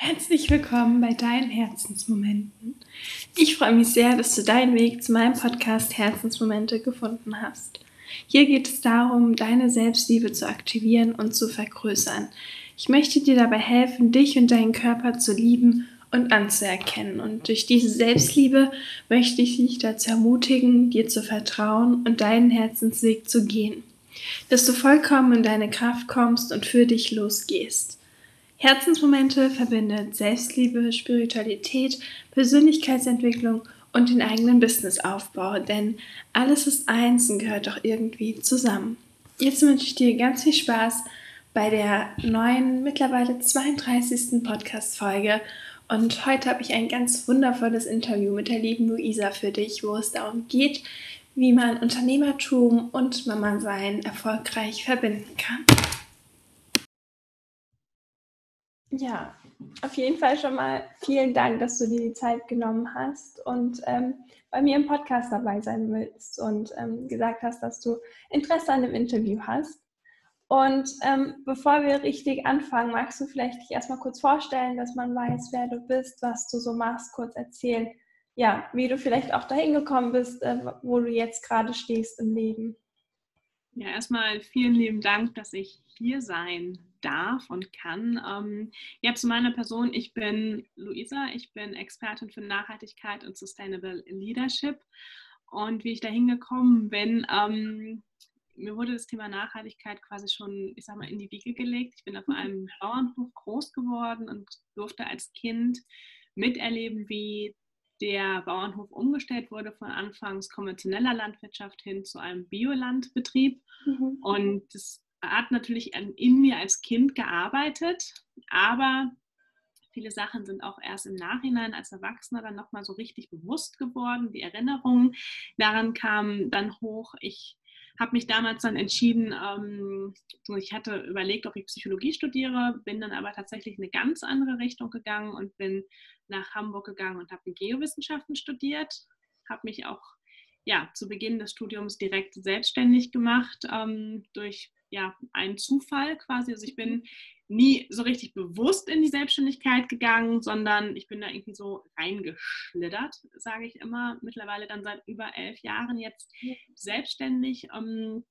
Herzlich willkommen bei deinen Herzensmomenten. Ich freue mich sehr, dass du deinen Weg zu meinem Podcast Herzensmomente gefunden hast. Hier geht es darum, deine Selbstliebe zu aktivieren und zu vergrößern. Ich möchte dir dabei helfen, dich und deinen Körper zu lieben und anzuerkennen. Und durch diese Selbstliebe möchte ich dich dazu ermutigen, dir zu vertrauen und deinen Herzensweg zu gehen. Dass du vollkommen in deine Kraft kommst und für dich losgehst. Herzensmomente verbindet Selbstliebe, Spiritualität, Persönlichkeitsentwicklung und den eigenen Businessaufbau, denn alles ist eins und gehört doch irgendwie zusammen. Jetzt wünsche ich dir ganz viel Spaß bei der neuen, mittlerweile 32. Podcast-Folge. Und heute habe ich ein ganz wundervolles Interview mit der lieben Luisa für dich, wo es darum geht, wie man Unternehmertum und Mama sein erfolgreich verbinden kann. Ja, auf jeden Fall schon mal vielen Dank, dass du dir die Zeit genommen hast und ähm, bei mir im Podcast dabei sein willst und ähm, gesagt hast, dass du Interesse an dem Interview hast. Und ähm, bevor wir richtig anfangen, magst du vielleicht dich erstmal kurz vorstellen, dass man weiß, wer du bist, was du so machst, kurz erzählen, ja, wie du vielleicht auch dahin gekommen bist, äh, wo du jetzt gerade stehst im Leben. Ja, erstmal vielen lieben Dank, dass ich hier sein darf und kann. Ähm, ja, zu meiner Person. Ich bin Luisa, ich bin Expertin für Nachhaltigkeit und Sustainable Leadership. Und wie ich da hingekommen bin, ähm, mir wurde das Thema Nachhaltigkeit quasi schon, ich sag mal, in die Wiege gelegt. Ich bin auf einem Bauernhof groß geworden und durfte als Kind miterleben, wie der Bauernhof umgestellt wurde von anfangs konventioneller Landwirtschaft hin zu einem Biolandbetrieb. Mhm. Und das hat natürlich in mir als Kind gearbeitet, aber viele Sachen sind auch erst im Nachhinein als Erwachsener dann nochmal so richtig bewusst geworden. Die Erinnerungen daran kamen dann hoch. Ich habe mich damals dann entschieden, ähm, ich hatte überlegt, ob ich Psychologie studiere, bin dann aber tatsächlich in eine ganz andere Richtung gegangen und bin nach Hamburg gegangen und habe Geowissenschaften studiert, habe mich auch ja, zu Beginn des Studiums direkt selbstständig gemacht ähm, durch ja, einen Zufall quasi. Also ich bin nie so richtig bewusst in die Selbstständigkeit gegangen, sondern ich bin da irgendwie so reingeschlittert, sage ich immer. Mittlerweile dann seit über elf Jahren jetzt selbstständig. Ähm,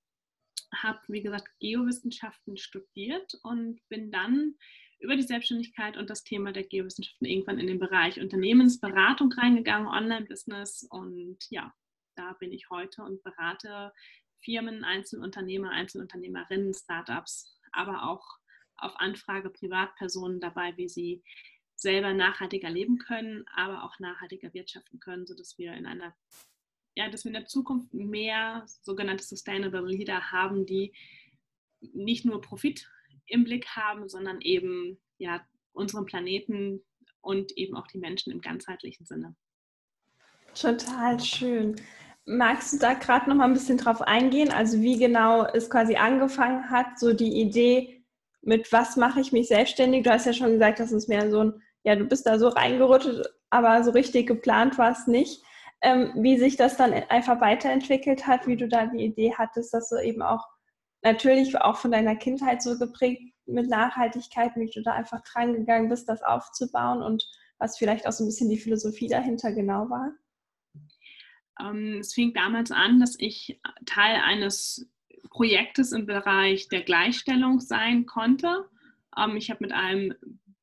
habe, wie gesagt, Geowissenschaften studiert und bin dann über die Selbstständigkeit und das Thema der Geowissenschaften irgendwann in den Bereich Unternehmensberatung reingegangen, Online-Business und ja, da bin ich heute und berate Firmen, Einzelunternehmer, Einzelunternehmerinnen, Startups, aber auch auf Anfrage Privatpersonen dabei, wie sie selber nachhaltiger leben können, aber auch nachhaltiger wirtschaften können, sodass wir in einer ja, dass wir in der Zukunft mehr sogenannte Sustainable Leader haben, die nicht nur Profit im Blick haben, sondern eben ja, unseren Planeten und eben auch die Menschen im ganzheitlichen Sinne. Total schön. Magst du da gerade noch mal ein bisschen drauf eingehen? Also wie genau es quasi angefangen hat, so die Idee, mit was mache ich mich selbstständig? Du hast ja schon gesagt, dass es mehr so ein, ja, du bist da so reingeruttet, aber so richtig geplant war es nicht. Ähm, wie sich das dann einfach weiterentwickelt hat, wie du da die Idee hattest, dass du eben auch natürlich auch von deiner Kindheit so geprägt mit Nachhaltigkeit, wie du da einfach dran gegangen bist, das aufzubauen und was vielleicht auch so ein bisschen die Philosophie dahinter genau war? Ähm, es fing damals an, dass ich Teil eines Projektes im Bereich der Gleichstellung sein konnte. Ähm, ich habe mit einem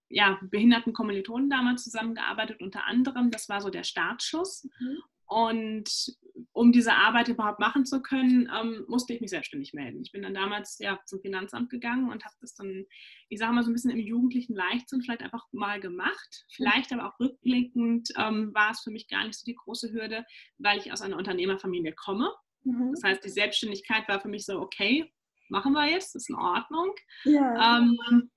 ja, behinderten Kommilitonen damals zusammengearbeitet, unter anderem. Das war so der Startschuss. Mhm. Und um diese Arbeit überhaupt machen zu können, ähm, musste ich mich selbstständig melden. Ich bin dann damals ja, zum Finanzamt gegangen und habe das dann, ich sage mal so ein bisschen im jugendlichen Leichtsinn vielleicht einfach mal gemacht. Vielleicht aber auch rückblickend ähm, war es für mich gar nicht so die große Hürde, weil ich aus einer Unternehmerfamilie komme. Mhm. Das heißt, die Selbstständigkeit war für mich so, okay, machen wir jetzt, ist in Ordnung. Ja. Ähm,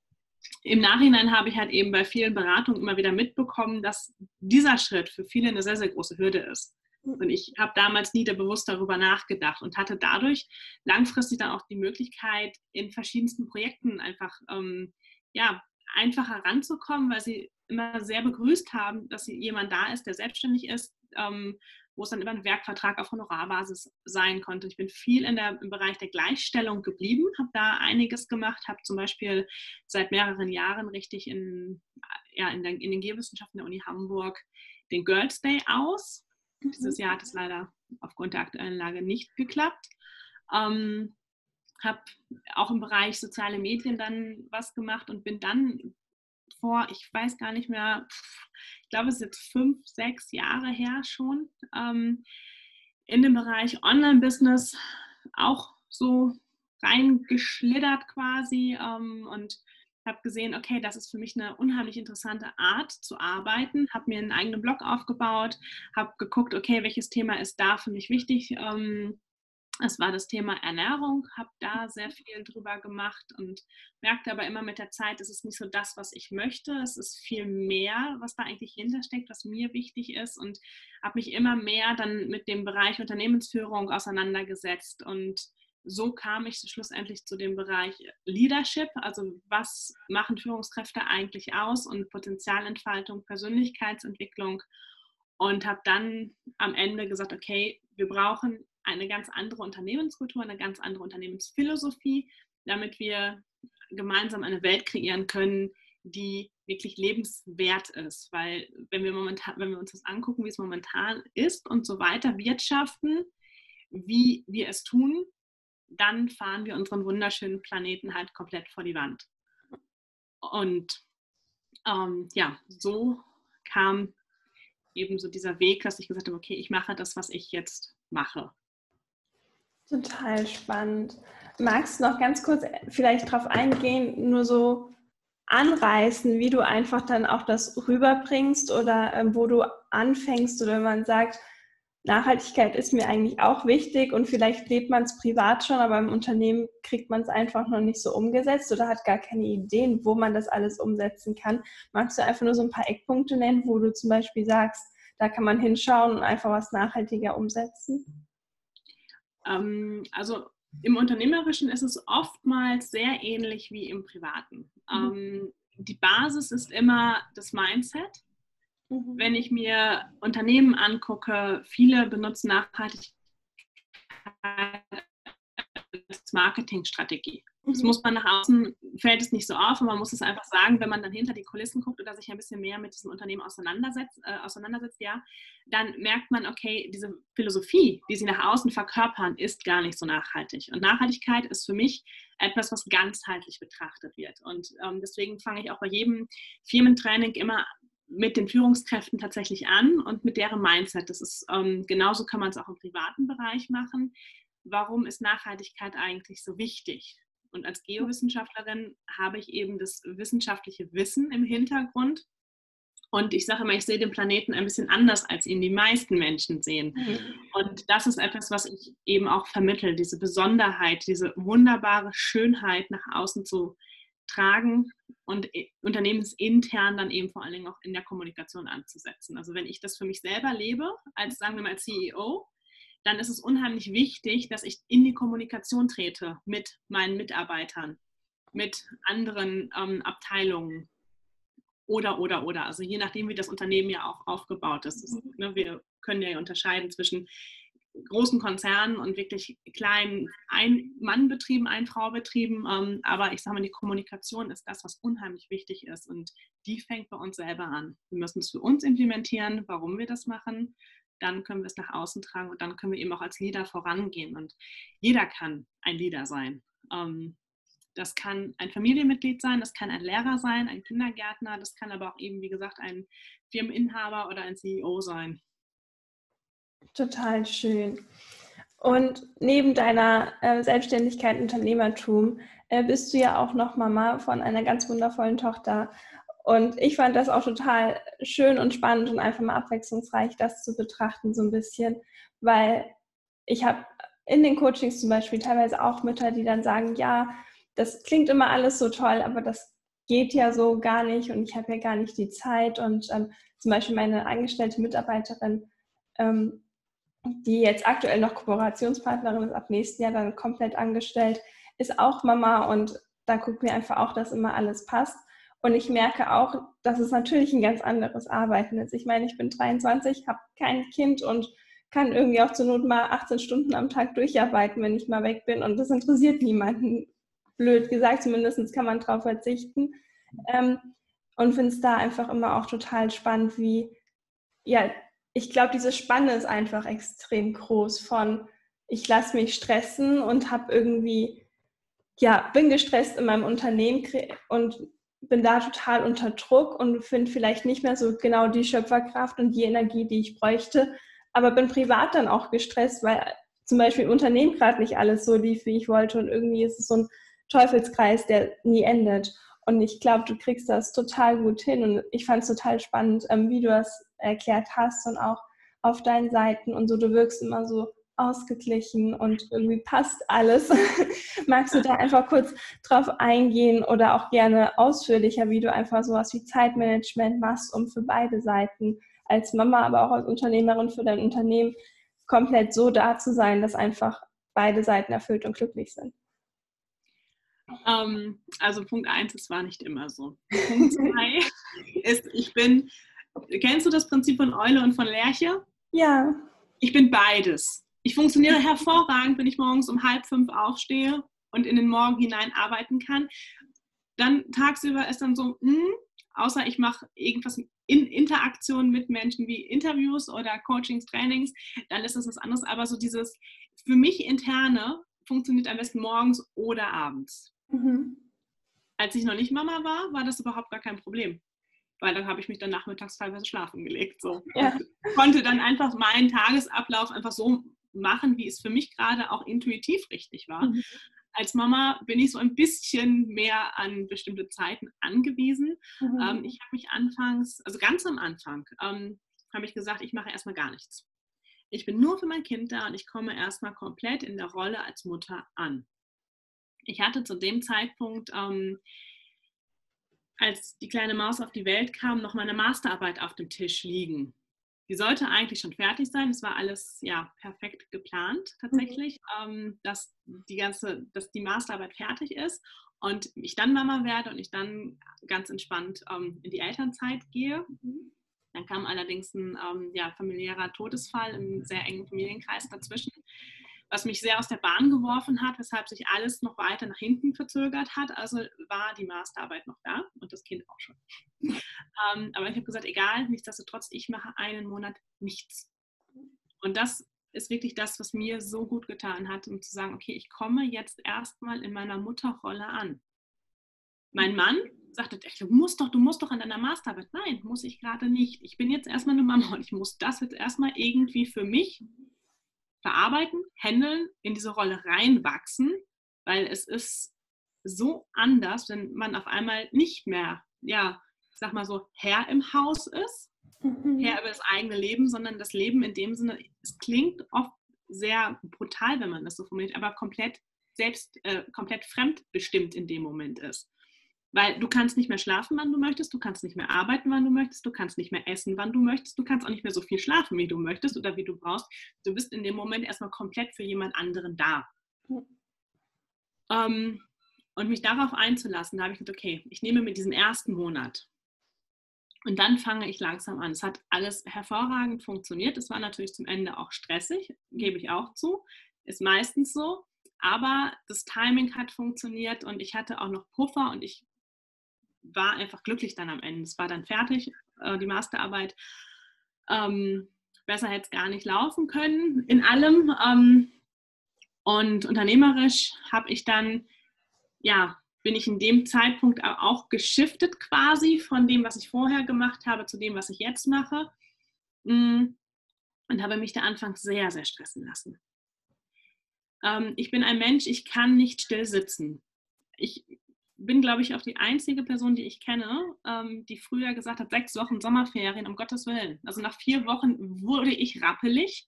im Nachhinein habe ich halt eben bei vielen Beratungen immer wieder mitbekommen, dass dieser Schritt für viele eine sehr, sehr große Hürde ist. Und ich habe damals nie bewusst darüber nachgedacht und hatte dadurch langfristig dann auch die Möglichkeit, in verschiedensten Projekten einfach ähm, ja, einfacher ranzukommen, weil sie immer sehr begrüßt haben, dass jemand da ist, der selbstständig ist, ähm, wo es dann über einen Werkvertrag auf Honorarbasis sein konnte. Ich bin viel in der, im Bereich der Gleichstellung geblieben, habe da einiges gemacht, habe zum Beispiel seit mehreren Jahren richtig in, ja, in, der, in den Geowissenschaften der Uni Hamburg den Girls Day aus. Mhm. Dieses Jahr hat es leider aufgrund der aktuellen Lage nicht geklappt. Ähm, habe auch im Bereich soziale Medien dann was gemacht und bin dann vor, ich weiß gar nicht mehr, ich glaube, es ist jetzt fünf, sechs Jahre her schon, ähm, in dem Bereich Online-Business auch so reingeschlittert quasi ähm, und habe gesehen, okay, das ist für mich eine unheimlich interessante Art zu arbeiten, habe mir einen eigenen Blog aufgebaut, habe geguckt, okay, welches Thema ist da für mich wichtig. Ähm, es war das Thema Ernährung, habe da sehr viel drüber gemacht und merkte aber immer mit der Zeit, es ist nicht so das, was ich möchte. Es ist viel mehr, was da eigentlich hintersteckt, was mir wichtig ist und habe mich immer mehr dann mit dem Bereich Unternehmensführung auseinandergesetzt. Und so kam ich schlussendlich zu dem Bereich Leadership, also was machen Führungskräfte eigentlich aus und Potenzialentfaltung, Persönlichkeitsentwicklung. Und habe dann am Ende gesagt, okay, wir brauchen eine ganz andere Unternehmenskultur, eine ganz andere Unternehmensphilosophie, damit wir gemeinsam eine Welt kreieren können, die wirklich lebenswert ist. Weil wenn wir momentan, wenn wir uns das angucken, wie es momentan ist und so weiter wirtschaften, wie wir es tun, dann fahren wir unseren wunderschönen Planeten halt komplett vor die Wand. Und ähm, ja, so kam eben so dieser Weg, dass ich gesagt habe, okay, ich mache das, was ich jetzt mache. Total spannend. Magst du noch ganz kurz vielleicht darauf eingehen, nur so anreißen, wie du einfach dann auch das rüberbringst oder äh, wo du anfängst oder wenn man sagt, Nachhaltigkeit ist mir eigentlich auch wichtig und vielleicht lebt man es privat schon, aber im Unternehmen kriegt man es einfach noch nicht so umgesetzt oder hat gar keine Ideen, wo man das alles umsetzen kann. Magst du einfach nur so ein paar Eckpunkte nennen, wo du zum Beispiel sagst, da kann man hinschauen und einfach was nachhaltiger umsetzen? Ähm, also im Unternehmerischen ist es oftmals sehr ähnlich wie im Privaten. Mhm. Ähm, die Basis ist immer das Mindset Mhm. Wenn ich mir Unternehmen angucke, viele benutzen Nachhaltigkeit als Marketingstrategie. Das mhm. muss man nach außen, fällt es nicht so auf und man muss es einfach sagen, wenn man dann hinter die Kulissen guckt oder sich ein bisschen mehr mit diesem Unternehmen auseinandersetzt, äh, auseinandersetzt ja, dann merkt man, okay, diese Philosophie, die sie nach außen verkörpern, ist gar nicht so nachhaltig. Und Nachhaltigkeit ist für mich etwas, was ganzheitlich betrachtet wird. Und ähm, deswegen fange ich auch bei jedem Firmentraining immer mit den Führungskräften tatsächlich an und mit deren Mindset. Das ist ähm, genauso kann man es auch im privaten Bereich machen. Warum ist Nachhaltigkeit eigentlich so wichtig? Und als Geowissenschaftlerin habe ich eben das wissenschaftliche Wissen im Hintergrund. Und ich sage immer, ich sehe den Planeten ein bisschen anders, als ihn die meisten Menschen sehen. Mhm. Und das ist etwas, was ich eben auch vermittle, diese Besonderheit, diese wunderbare Schönheit nach außen zu tragen und unternehmensintern dann eben vor allen Dingen auch in der Kommunikation anzusetzen. Also wenn ich das für mich selber lebe, als sagen wir mal CEO, dann ist es unheimlich wichtig, dass ich in die Kommunikation trete mit meinen Mitarbeitern, mit anderen ähm, Abteilungen oder, oder, oder. Also je nachdem, wie das Unternehmen ja auch aufgebaut ist. ist ne, wir können ja unterscheiden zwischen großen Konzernen und wirklich kleinen Ein-Mann-Betrieben, Ein-Frau-Betrieben. Ähm, aber ich sage mal, die Kommunikation ist das, was unheimlich wichtig ist. Und die fängt bei uns selber an. Wir müssen es für uns implementieren, warum wir das machen. Dann können wir es nach außen tragen und dann können wir eben auch als Leader vorangehen. Und jeder kann ein Leader sein. Ähm, das kann ein Familienmitglied sein, das kann ein Lehrer sein, ein Kindergärtner, das kann aber auch eben, wie gesagt, ein Firmeninhaber oder ein CEO sein. Total schön. Und neben deiner äh, Selbstständigkeit, Unternehmertum, äh, bist du ja auch noch Mama von einer ganz wundervollen Tochter. Und ich fand das auch total schön und spannend und einfach mal abwechslungsreich, das zu betrachten, so ein bisschen, weil ich habe in den Coachings zum Beispiel teilweise auch Mütter, die dann sagen, ja, das klingt immer alles so toll, aber das geht ja so gar nicht und ich habe ja gar nicht die Zeit. Und ähm, zum Beispiel meine angestellte Mitarbeiterin ähm, die jetzt aktuell noch Kooperationspartnerin ist, ab nächsten Jahr dann komplett angestellt, ist auch Mama und da guckt mir einfach auch, dass immer alles passt. Und ich merke auch, dass es natürlich ein ganz anderes Arbeiten ist. Ich meine, ich bin 23, habe kein Kind und kann irgendwie auch zur Not mal 18 Stunden am Tag durcharbeiten, wenn ich mal weg bin. Und das interessiert niemanden. Blöd gesagt, zumindest kann man darauf verzichten. Ähm, und finde es da einfach immer auch total spannend, wie, ja, ich glaube, diese Spanne ist einfach extrem groß von, ich lasse mich stressen und habe irgendwie, ja, bin gestresst in meinem Unternehmen und bin da total unter Druck und finde vielleicht nicht mehr so genau die Schöpferkraft und die Energie, die ich bräuchte, aber bin privat dann auch gestresst, weil zum Beispiel im Unternehmen gerade nicht alles so lief, wie ich wollte und irgendwie ist es so ein Teufelskreis, der nie endet. Und ich glaube, du kriegst das total gut hin und ich fand es total spannend, ähm, wie du das erklärt hast und auch auf deinen Seiten und so. Du wirkst immer so ausgeglichen und irgendwie passt alles. Magst du da einfach kurz drauf eingehen oder auch gerne ausführlicher, wie du einfach sowas wie Zeitmanagement machst, um für beide Seiten als Mama, aber auch als Unternehmerin für dein Unternehmen komplett so da zu sein, dass einfach beide Seiten erfüllt und glücklich sind? Ähm, also Punkt 1, es war nicht immer so. Punkt 2 ist, ich bin, kennst du das Prinzip von Eule und von Lerche? Ja. Ich bin beides. Ich funktioniere hervorragend, wenn ich morgens um halb fünf aufstehe und in den Morgen hinein arbeiten kann. Dann tagsüber ist dann so, mh, hm, außer ich mache irgendwas in Interaktion mit Menschen wie Interviews oder Coachings, Trainings, dann ist das was anderes. Aber so dieses für mich interne funktioniert am besten morgens oder abends. Mhm. Als ich noch nicht Mama war, war das überhaupt gar kein Problem. Weil dann habe ich mich dann nachmittags teilweise schlafen gelegt. So. Ja. konnte dann einfach meinen Tagesablauf einfach so machen, wie es für mich gerade auch intuitiv richtig war. Mhm. Als Mama bin ich so ein bisschen mehr an bestimmte Zeiten angewiesen. Mhm. Ähm, ich habe mich anfangs, also ganz am Anfang, ähm, habe ich gesagt, ich mache erstmal gar nichts. Ich bin nur für mein Kind da und ich komme erstmal komplett in der Rolle als Mutter an. Ich hatte zu dem Zeitpunkt, ähm, als die kleine Maus auf die Welt kam, noch meine Masterarbeit auf dem Tisch liegen. Die sollte eigentlich schon fertig sein. Es war alles ja perfekt geplant tatsächlich, mhm. dass die ganze, dass die Masterarbeit fertig ist und ich dann Mama werde und ich dann ganz entspannt ähm, in die Elternzeit gehe. Mhm. Dann kam allerdings ein ähm, ja, familiärer Todesfall im sehr engen Familienkreis dazwischen was mich sehr aus der Bahn geworfen hat, weshalb sich alles noch weiter nach hinten verzögert hat. Also war die Masterarbeit noch da und das Kind auch schon. ähm, aber ich habe gesagt, egal, nichtsdestotrotz, ich mache einen Monat nichts. Und das ist wirklich das, was mir so gut getan hat, um zu sagen, okay, ich komme jetzt erstmal in meiner Mutterrolle an. Mein Mann sagte, du musst doch, du musst doch an deiner Masterarbeit. Nein, muss ich gerade nicht. Ich bin jetzt erstmal eine Mama und ich muss das jetzt erstmal irgendwie für mich verarbeiten, handeln, in diese Rolle reinwachsen, weil es ist so anders, wenn man auf einmal nicht mehr, ja, ich sag mal so, Herr im Haus ist, mhm. Herr über das eigene Leben, sondern das Leben in dem Sinne, es klingt oft sehr brutal, wenn man das so formuliert, aber komplett selbst, äh, komplett fremdbestimmt in dem Moment ist. Weil du kannst nicht mehr schlafen, wann du möchtest, du kannst nicht mehr arbeiten, wann du möchtest, du kannst nicht mehr essen, wann du möchtest, du kannst auch nicht mehr so viel schlafen, wie du möchtest oder wie du brauchst. Du bist in dem Moment erstmal komplett für jemand anderen da. Ähm, und mich darauf einzulassen, da habe ich gedacht, okay, ich nehme mir diesen ersten Monat. Und dann fange ich langsam an. Es hat alles hervorragend funktioniert. Es war natürlich zum Ende auch stressig, gebe ich auch zu. Ist meistens so. Aber das Timing hat funktioniert und ich hatte auch noch Puffer und ich war einfach glücklich dann am Ende. Es war dann fertig, äh, die Masterarbeit. Ähm, besser hätte es gar nicht laufen können in allem. Ähm, und unternehmerisch habe ich dann, ja, bin ich in dem Zeitpunkt auch geschiftet quasi von dem, was ich vorher gemacht habe, zu dem, was ich jetzt mache. Mm, und habe mich da anfangs sehr, sehr stressen lassen. Ähm, ich bin ein Mensch, ich kann nicht still sitzen. Ich bin, glaube ich, auch die einzige Person, die ich kenne, ähm, die früher gesagt hat, sechs Wochen Sommerferien, um Gottes Willen. Also nach vier Wochen wurde ich rappelig,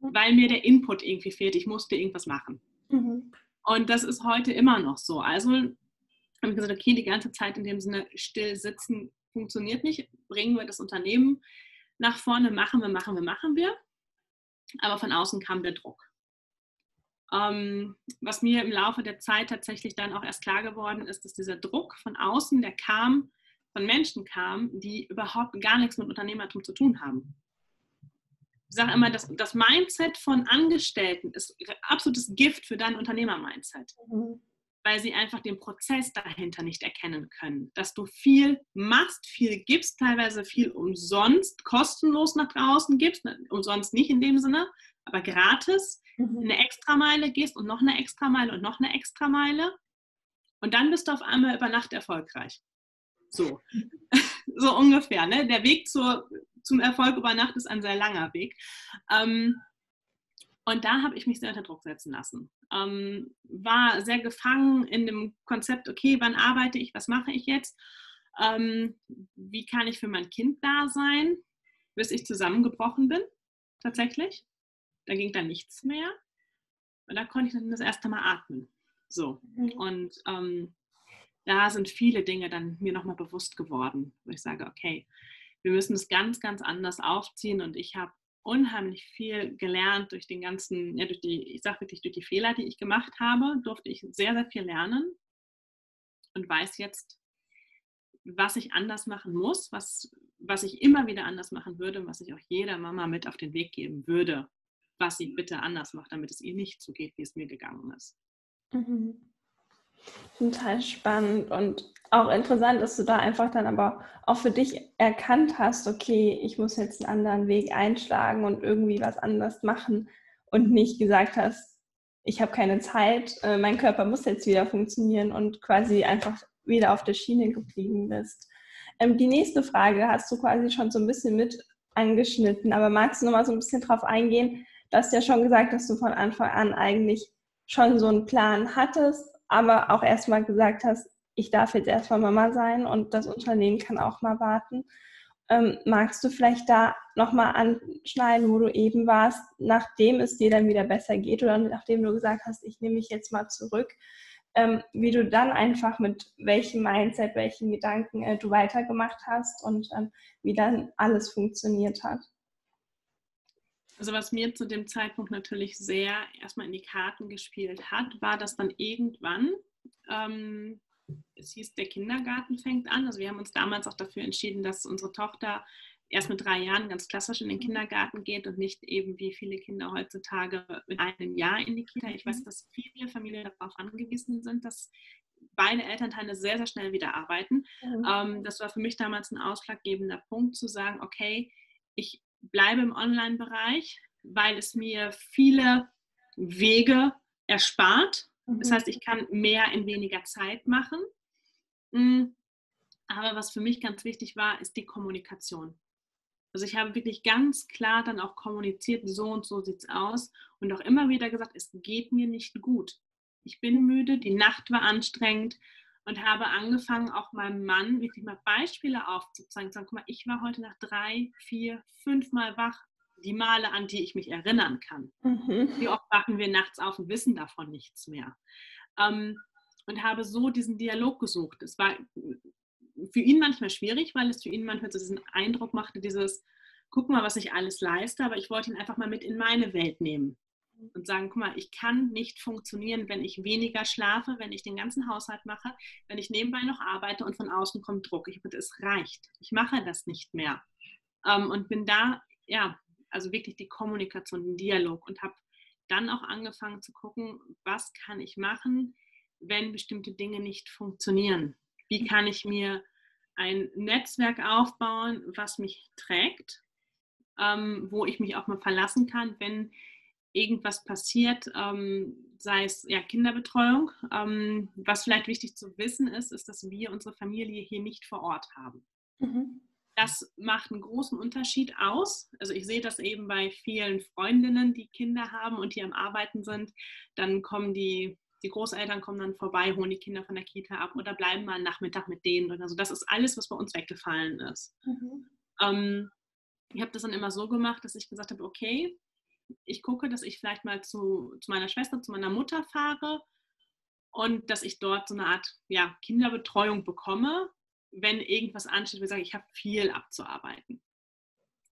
weil mir der Input irgendwie fehlt. Ich musste irgendwas machen. Mhm. Und das ist heute immer noch so. Also habe ich gesagt, okay, die ganze Zeit in dem Sinne still sitzen funktioniert nicht. Bringen wir das Unternehmen nach vorne, machen wir, machen wir, machen wir. Aber von außen kam der Druck. Ähm, was mir im Laufe der Zeit tatsächlich dann auch erst klar geworden ist, dass dieser Druck von außen, der kam, von Menschen kam, die überhaupt gar nichts mit Unternehmertum zu tun haben. Ich sage immer, das, das Mindset von Angestellten ist absolutes Gift für dein Unternehmer-Mindset. Mhm. weil sie einfach den Prozess dahinter nicht erkennen können. Dass du viel machst, viel gibst, teilweise viel umsonst, kostenlos nach draußen gibst, ne, umsonst nicht in dem Sinne, aber gratis, mhm. eine Extrameile gehst und noch eine Extrameile und noch eine Extrameile. Und dann bist du auf einmal über Nacht erfolgreich. So, so ungefähr. Ne? Der Weg zur, zum Erfolg über Nacht ist ein sehr langer Weg. Ähm, und da habe ich mich sehr unter Druck setzen lassen. Ähm, war sehr gefangen in dem Konzept, okay, wann arbeite ich, was mache ich jetzt? Ähm, wie kann ich für mein Kind da sein, bis ich zusammengebrochen bin, tatsächlich. Da ging dann nichts mehr. Und da konnte ich dann das erste Mal atmen. So. Mhm. Und ähm, da sind viele Dinge dann mir nochmal bewusst geworden, wo ich sage, okay, wir müssen es ganz, ganz anders aufziehen. Und ich habe unheimlich viel gelernt durch den ganzen, ja, durch die, ich sage wirklich, durch die Fehler, die ich gemacht habe, durfte ich sehr, sehr viel lernen und weiß jetzt, was ich anders machen muss, was, was ich immer wieder anders machen würde und was ich auch jeder Mama mit auf den Weg geben würde, was sie bitte anders macht, damit es ihr nicht so geht, wie es mir gegangen ist. Mhm. Total spannend und auch interessant, dass du da einfach dann aber auch für dich erkannt hast, okay, ich muss jetzt einen anderen Weg einschlagen und irgendwie was anderes machen und nicht gesagt hast, ich habe keine Zeit, äh, mein Körper muss jetzt wieder funktionieren und quasi einfach wieder auf der Schiene geblieben bist. Ähm, die nächste Frage hast du quasi schon so ein bisschen mit angeschnitten, aber magst du noch mal so ein bisschen drauf eingehen? Du hast ja schon gesagt, dass du von Anfang an eigentlich schon so einen Plan hattest, aber auch erstmal gesagt hast, ich darf jetzt erstmal Mama sein und das Unternehmen kann auch mal warten. Ähm, magst du vielleicht da nochmal anschneiden, wo du eben warst, nachdem es dir dann wieder besser geht oder nachdem du gesagt hast, ich nehme mich jetzt mal zurück, ähm, wie du dann einfach mit welchem Mindset, welchen Gedanken äh, du weitergemacht hast und ähm, wie dann alles funktioniert hat? Also was mir zu dem Zeitpunkt natürlich sehr erstmal in die Karten gespielt hat, war, dass dann irgendwann, ähm, es hieß, der Kindergarten fängt an. Also wir haben uns damals auch dafür entschieden, dass unsere Tochter erst mit drei Jahren ganz klassisch in den Kindergarten geht und nicht eben wie viele Kinder heutzutage mit einem Jahr in die Kita. Ich weiß, mhm. dass viele Familien darauf angewiesen sind, dass beide Elternteile sehr, sehr schnell wieder arbeiten. Mhm. Ähm, das war für mich damals ein ausschlaggebender Punkt zu sagen, okay, ich bleibe im Online-Bereich, weil es mir viele Wege erspart. Das mhm. heißt, ich kann mehr in weniger Zeit machen. Mm, aber was für mich ganz wichtig war, ist die Kommunikation. Also ich habe wirklich ganz klar dann auch kommuniziert, so und so sieht es aus und auch immer wieder gesagt, es geht mir nicht gut. Ich bin müde, die Nacht war anstrengend, und habe angefangen, auch meinem Mann wirklich mal Beispiele aufzuzeigen. Sagen, guck mal, ich war heute nach drei, vier, fünf Mal wach. Die Male, an die ich mich erinnern kann. Mhm. Wie oft wachen wir nachts auf und wissen davon nichts mehr. Ähm, und habe so diesen Dialog gesucht. Es war für ihn manchmal schwierig, weil es für ihn manchmal so diesen Eindruck machte, dieses, guck mal, was ich alles leiste, aber ich wollte ihn einfach mal mit in meine Welt nehmen und sagen, guck mal, ich kann nicht funktionieren, wenn ich weniger schlafe, wenn ich den ganzen Haushalt mache, wenn ich nebenbei noch arbeite und von außen kommt Druck. Ich würde, es reicht. Ich mache das nicht mehr. Ähm, und bin da, ja, also wirklich die Kommunikation, den Dialog und habe dann auch angefangen zu gucken, was kann ich machen, wenn bestimmte Dinge nicht funktionieren. Wie kann ich mir ein Netzwerk aufbauen, was mich trägt, ähm, wo ich mich auch mal verlassen kann, wenn irgendwas passiert, ähm, sei es ja, Kinderbetreuung. Ähm, was vielleicht wichtig zu wissen ist, ist, dass wir unsere Familie hier nicht vor Ort haben. Mhm. Das macht einen großen Unterschied aus. Also ich sehe das eben bei vielen Freundinnen, die Kinder haben und die am Arbeiten sind. Dann kommen die, die Großeltern kommen dann vorbei, holen die Kinder von der Kita ab oder bleiben mal einen Nachmittag mit denen. Also das ist alles, was bei uns weggefallen ist. Mhm. Ähm, ich habe das dann immer so gemacht, dass ich gesagt habe, okay, ich gucke, dass ich vielleicht mal zu, zu meiner Schwester, zu meiner Mutter fahre und dass ich dort so eine Art ja, Kinderbetreuung bekomme, wenn irgendwas ansteht, wo ich sage, ich habe viel abzuarbeiten.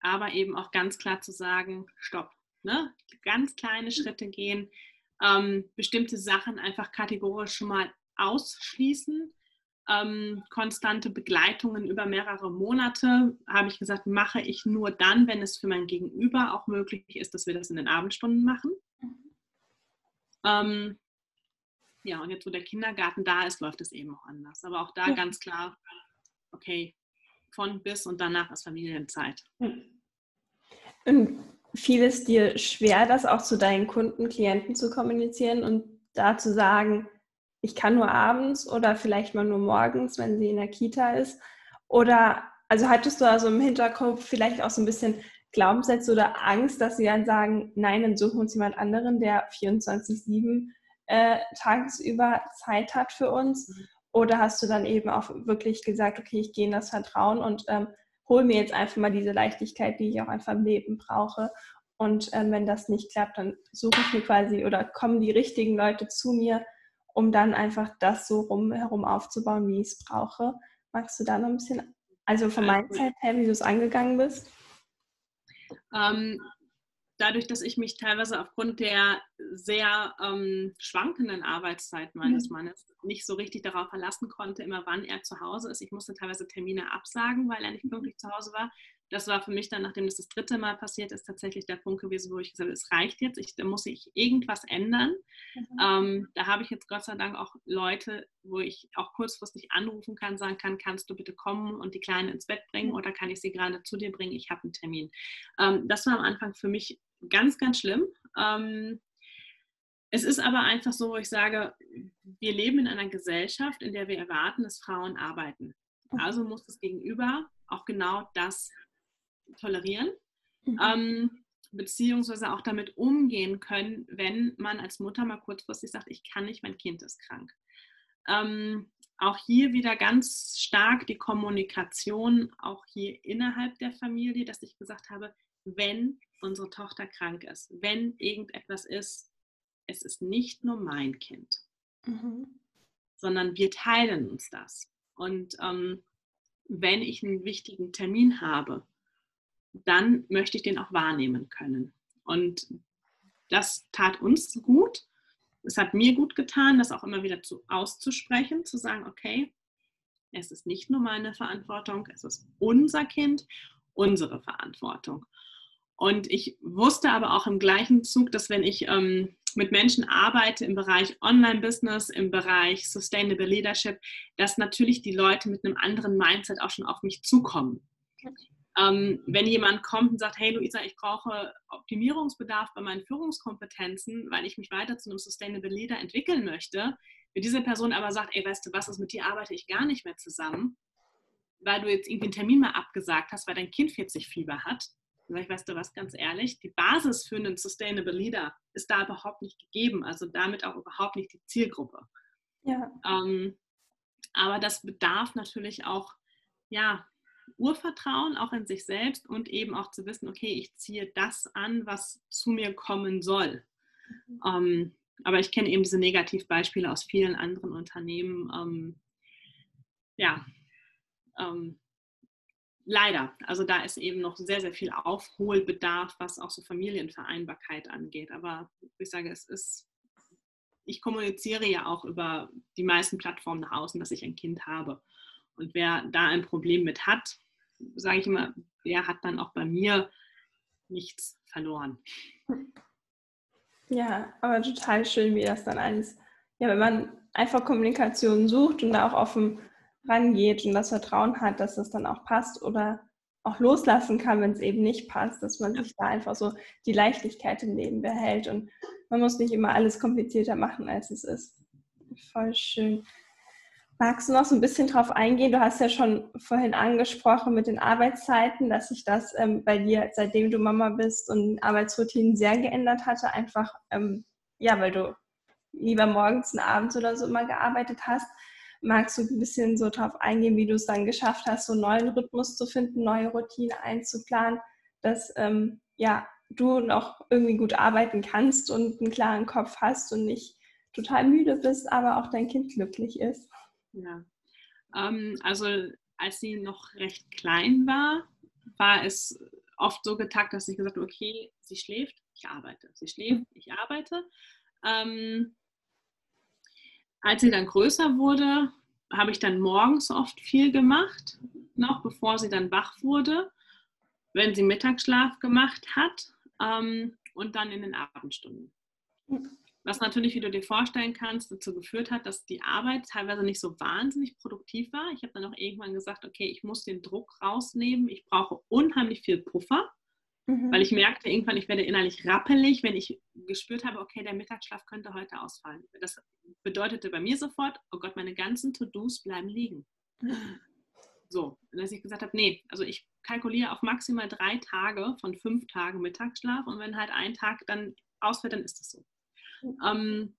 Aber eben auch ganz klar zu sagen, stopp, ne? ganz kleine Schritte gehen, ähm, bestimmte Sachen einfach kategorisch schon mal ausschließen ähm, konstante Begleitungen über mehrere Monate, habe ich gesagt, mache ich nur dann, wenn es für mein Gegenüber auch möglich ist, dass wir das in den Abendstunden machen. Mhm. Ähm, ja, und jetzt, wo der Kindergarten da ist, läuft es eben auch anders. Aber auch da ja. ganz klar, okay, von bis und danach ist Familienzeit. Und fiel es dir schwer, das auch zu deinen Kunden, Klienten zu kommunizieren und da zu sagen, ich kann nur abends oder vielleicht mal nur morgens, wenn sie in der Kita ist? Oder also hattest du also im Hinterkopf vielleicht auch so ein bisschen Glaubenssätze oder Angst, dass sie dann sagen, nein, dann suchen wir uns jemand anderen, der 24-7 äh, tagsüber Zeit hat für uns? Mhm. Oder hast du dann eben auch wirklich gesagt, okay, ich gehe in das Vertrauen und ähm, hole mir jetzt einfach mal diese Leichtigkeit, die ich auch einfach im Leben brauche. Und ähm, wenn das nicht klappt, dann suche ich mir quasi oder kommen die richtigen Leute zu mir, um dann einfach das so rum herum aufzubauen, wie ich es brauche. Magst du da noch ein bisschen, also von meiner Zeit her, wie du es angegangen bist? Ähm, dadurch, dass ich mich teilweise aufgrund der sehr ähm, schwankenden Arbeitszeit meines mhm. Mannes nicht so richtig darauf verlassen konnte, immer wann er zu Hause ist. Ich musste teilweise Termine absagen, weil er nicht pünktlich zu Hause war. Das war für mich dann, nachdem das das dritte Mal passiert ist, tatsächlich der Punkt gewesen, wo ich gesagt habe, es reicht jetzt, ich, da muss ich irgendwas ändern. Mhm. Ähm, da habe ich jetzt Gott sei Dank auch Leute, wo ich auch kurzfristig anrufen kann, sagen kann, kannst du bitte kommen und die Kleine ins Bett bringen mhm. oder kann ich sie gerade zu dir bringen, ich habe einen Termin. Ähm, das war am Anfang für mich ganz, ganz schlimm. Ähm, es ist aber einfach so, wo ich sage, wir leben in einer Gesellschaft, in der wir erwarten, dass Frauen arbeiten. Also muss das Gegenüber auch genau das tolerieren, mhm. ähm, beziehungsweise auch damit umgehen können, wenn man als Mutter mal kurzfristig sagt, ich kann nicht, mein Kind ist krank. Ähm, auch hier wieder ganz stark die Kommunikation, auch hier innerhalb der Familie, dass ich gesagt habe, wenn unsere Tochter krank ist, wenn irgendetwas ist, es ist nicht nur mein Kind, mhm. sondern wir teilen uns das. Und ähm, wenn ich einen wichtigen Termin habe, dann möchte ich den auch wahrnehmen können. Und das tat uns gut. Es hat mir gut getan, das auch immer wieder zu, auszusprechen, zu sagen, okay, es ist nicht nur meine Verantwortung, es ist unser Kind, unsere Verantwortung. Und ich wusste aber auch im gleichen Zug, dass wenn ich ähm, mit Menschen arbeite im Bereich Online-Business, im Bereich Sustainable Leadership, dass natürlich die Leute mit einem anderen Mindset auch schon auf mich zukommen. Ähm, wenn jemand kommt und sagt, hey Luisa, ich brauche Optimierungsbedarf bei meinen Führungskompetenzen, weil ich mich weiter zu einem Sustainable Leader entwickeln möchte, wenn diese Person aber sagt, ey, weißt du was, ist mit dir arbeite ich gar nicht mehr zusammen, weil du jetzt irgendwie einen Termin mal abgesagt hast, weil dein Kind 40 Fieber hat, dann ich, weißt du was, ganz ehrlich, die Basis für einen Sustainable Leader ist da überhaupt nicht gegeben, also damit auch überhaupt nicht die Zielgruppe. Ja. Ähm, aber das bedarf natürlich auch, ja, Urvertrauen auch in sich selbst und eben auch zu wissen, okay, ich ziehe das an, was zu mir kommen soll. Mhm. Ähm, aber ich kenne eben diese Negativbeispiele aus vielen anderen Unternehmen. Ähm, ja, ähm, leider. Also da ist eben noch sehr, sehr viel Aufholbedarf, was auch so Familienvereinbarkeit angeht. Aber ich sage, es ist, ich kommuniziere ja auch über die meisten Plattformen nach außen, dass ich ein Kind habe. Und wer da ein Problem mit hat, sage ich immer, der hat dann auch bei mir nichts verloren. Ja, aber total schön, wie das dann alles, ja, wenn man einfach Kommunikation sucht und da auch offen rangeht und das Vertrauen hat, dass das dann auch passt oder auch loslassen kann, wenn es eben nicht passt, dass man sich da einfach so die Leichtigkeit im Leben behält und man muss nicht immer alles komplizierter machen, als es ist. Voll schön. Magst du noch so ein bisschen drauf eingehen? Du hast ja schon vorhin angesprochen mit den Arbeitszeiten, dass sich das ähm, bei dir, seitdem du Mama bist und Arbeitsroutinen sehr geändert hatte. Einfach, ähm, ja, weil du lieber morgens und abends oder so immer gearbeitet hast. Magst du ein bisschen so drauf eingehen, wie du es dann geschafft hast, so einen neuen Rhythmus zu finden, neue Routinen einzuplanen, dass ähm, ja, du noch irgendwie gut arbeiten kannst und einen klaren Kopf hast und nicht total müde bist, aber auch dein Kind glücklich ist? Ja, ähm, also als sie noch recht klein war, war es oft so getakt, dass ich gesagt habe, okay, sie schläft, ich arbeite. Sie schläft, ich arbeite. Ähm, als sie dann größer wurde, habe ich dann morgens oft viel gemacht, noch bevor sie dann wach wurde, wenn sie Mittagsschlaf gemacht hat ähm, und dann in den Abendstunden. Was natürlich, wie du dir vorstellen kannst, dazu geführt hat, dass die Arbeit teilweise nicht so wahnsinnig produktiv war. Ich habe dann auch irgendwann gesagt, okay, ich muss den Druck rausnehmen. Ich brauche unheimlich viel Puffer, mhm. weil ich merkte irgendwann, ich werde innerlich rappelig, wenn ich gespürt habe, okay, der Mittagsschlaf könnte heute ausfallen. Das bedeutete bei mir sofort, oh Gott, meine ganzen To-Dos bleiben liegen. So, dass ich gesagt habe, nee, also ich kalkuliere auf maximal drei Tage von fünf Tagen Mittagsschlaf und wenn halt ein Tag dann ausfällt, dann ist das so. Ähm,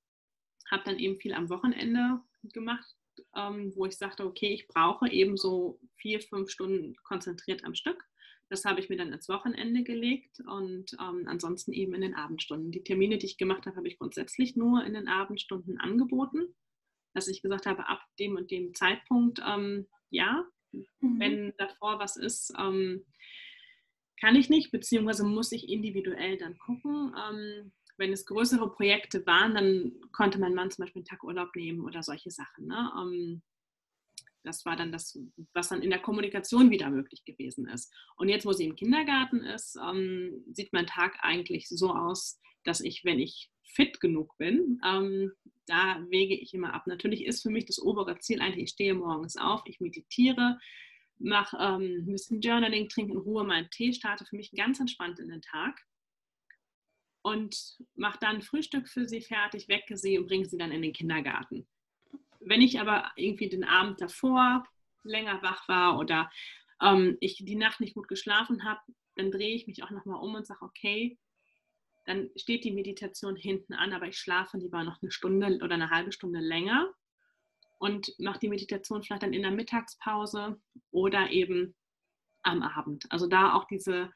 habe dann eben viel am Wochenende gemacht, ähm, wo ich sagte, okay, ich brauche eben so vier, fünf Stunden konzentriert am Stück. Das habe ich mir dann ins Wochenende gelegt und ähm, ansonsten eben in den Abendstunden. Die Termine, die ich gemacht habe, habe ich grundsätzlich nur in den Abendstunden angeboten, dass ich gesagt habe, ab dem und dem Zeitpunkt, ähm, ja, mhm. wenn davor was ist, ähm, kann ich nicht, beziehungsweise muss ich individuell dann gucken. Wenn es größere Projekte waren, dann konnte mein Mann zum Beispiel einen Tag Urlaub nehmen oder solche Sachen. Ne? Ähm, das war dann das, was dann in der Kommunikation wieder möglich gewesen ist. Und jetzt, wo sie im Kindergarten ist, ähm, sieht mein Tag eigentlich so aus, dass ich, wenn ich fit genug bin, ähm, da wege ich immer ab. Natürlich ist für mich das obere Ziel eigentlich, ich stehe morgens auf, ich meditiere, mache ähm, ein bisschen Journaling, trinke in Ruhe meinen Tee, starte für mich ganz entspannt in den Tag und mache dann Frühstück für sie fertig, wecke sie und bringe sie dann in den Kindergarten. Wenn ich aber irgendwie den Abend davor länger wach war oder ähm, ich die Nacht nicht gut geschlafen habe, dann drehe ich mich auch nochmal um und sage, okay, dann steht die Meditation hinten an, aber ich schlafe lieber noch eine Stunde oder eine halbe Stunde länger und mache die Meditation vielleicht dann in der Mittagspause oder eben am Abend. Also da auch diese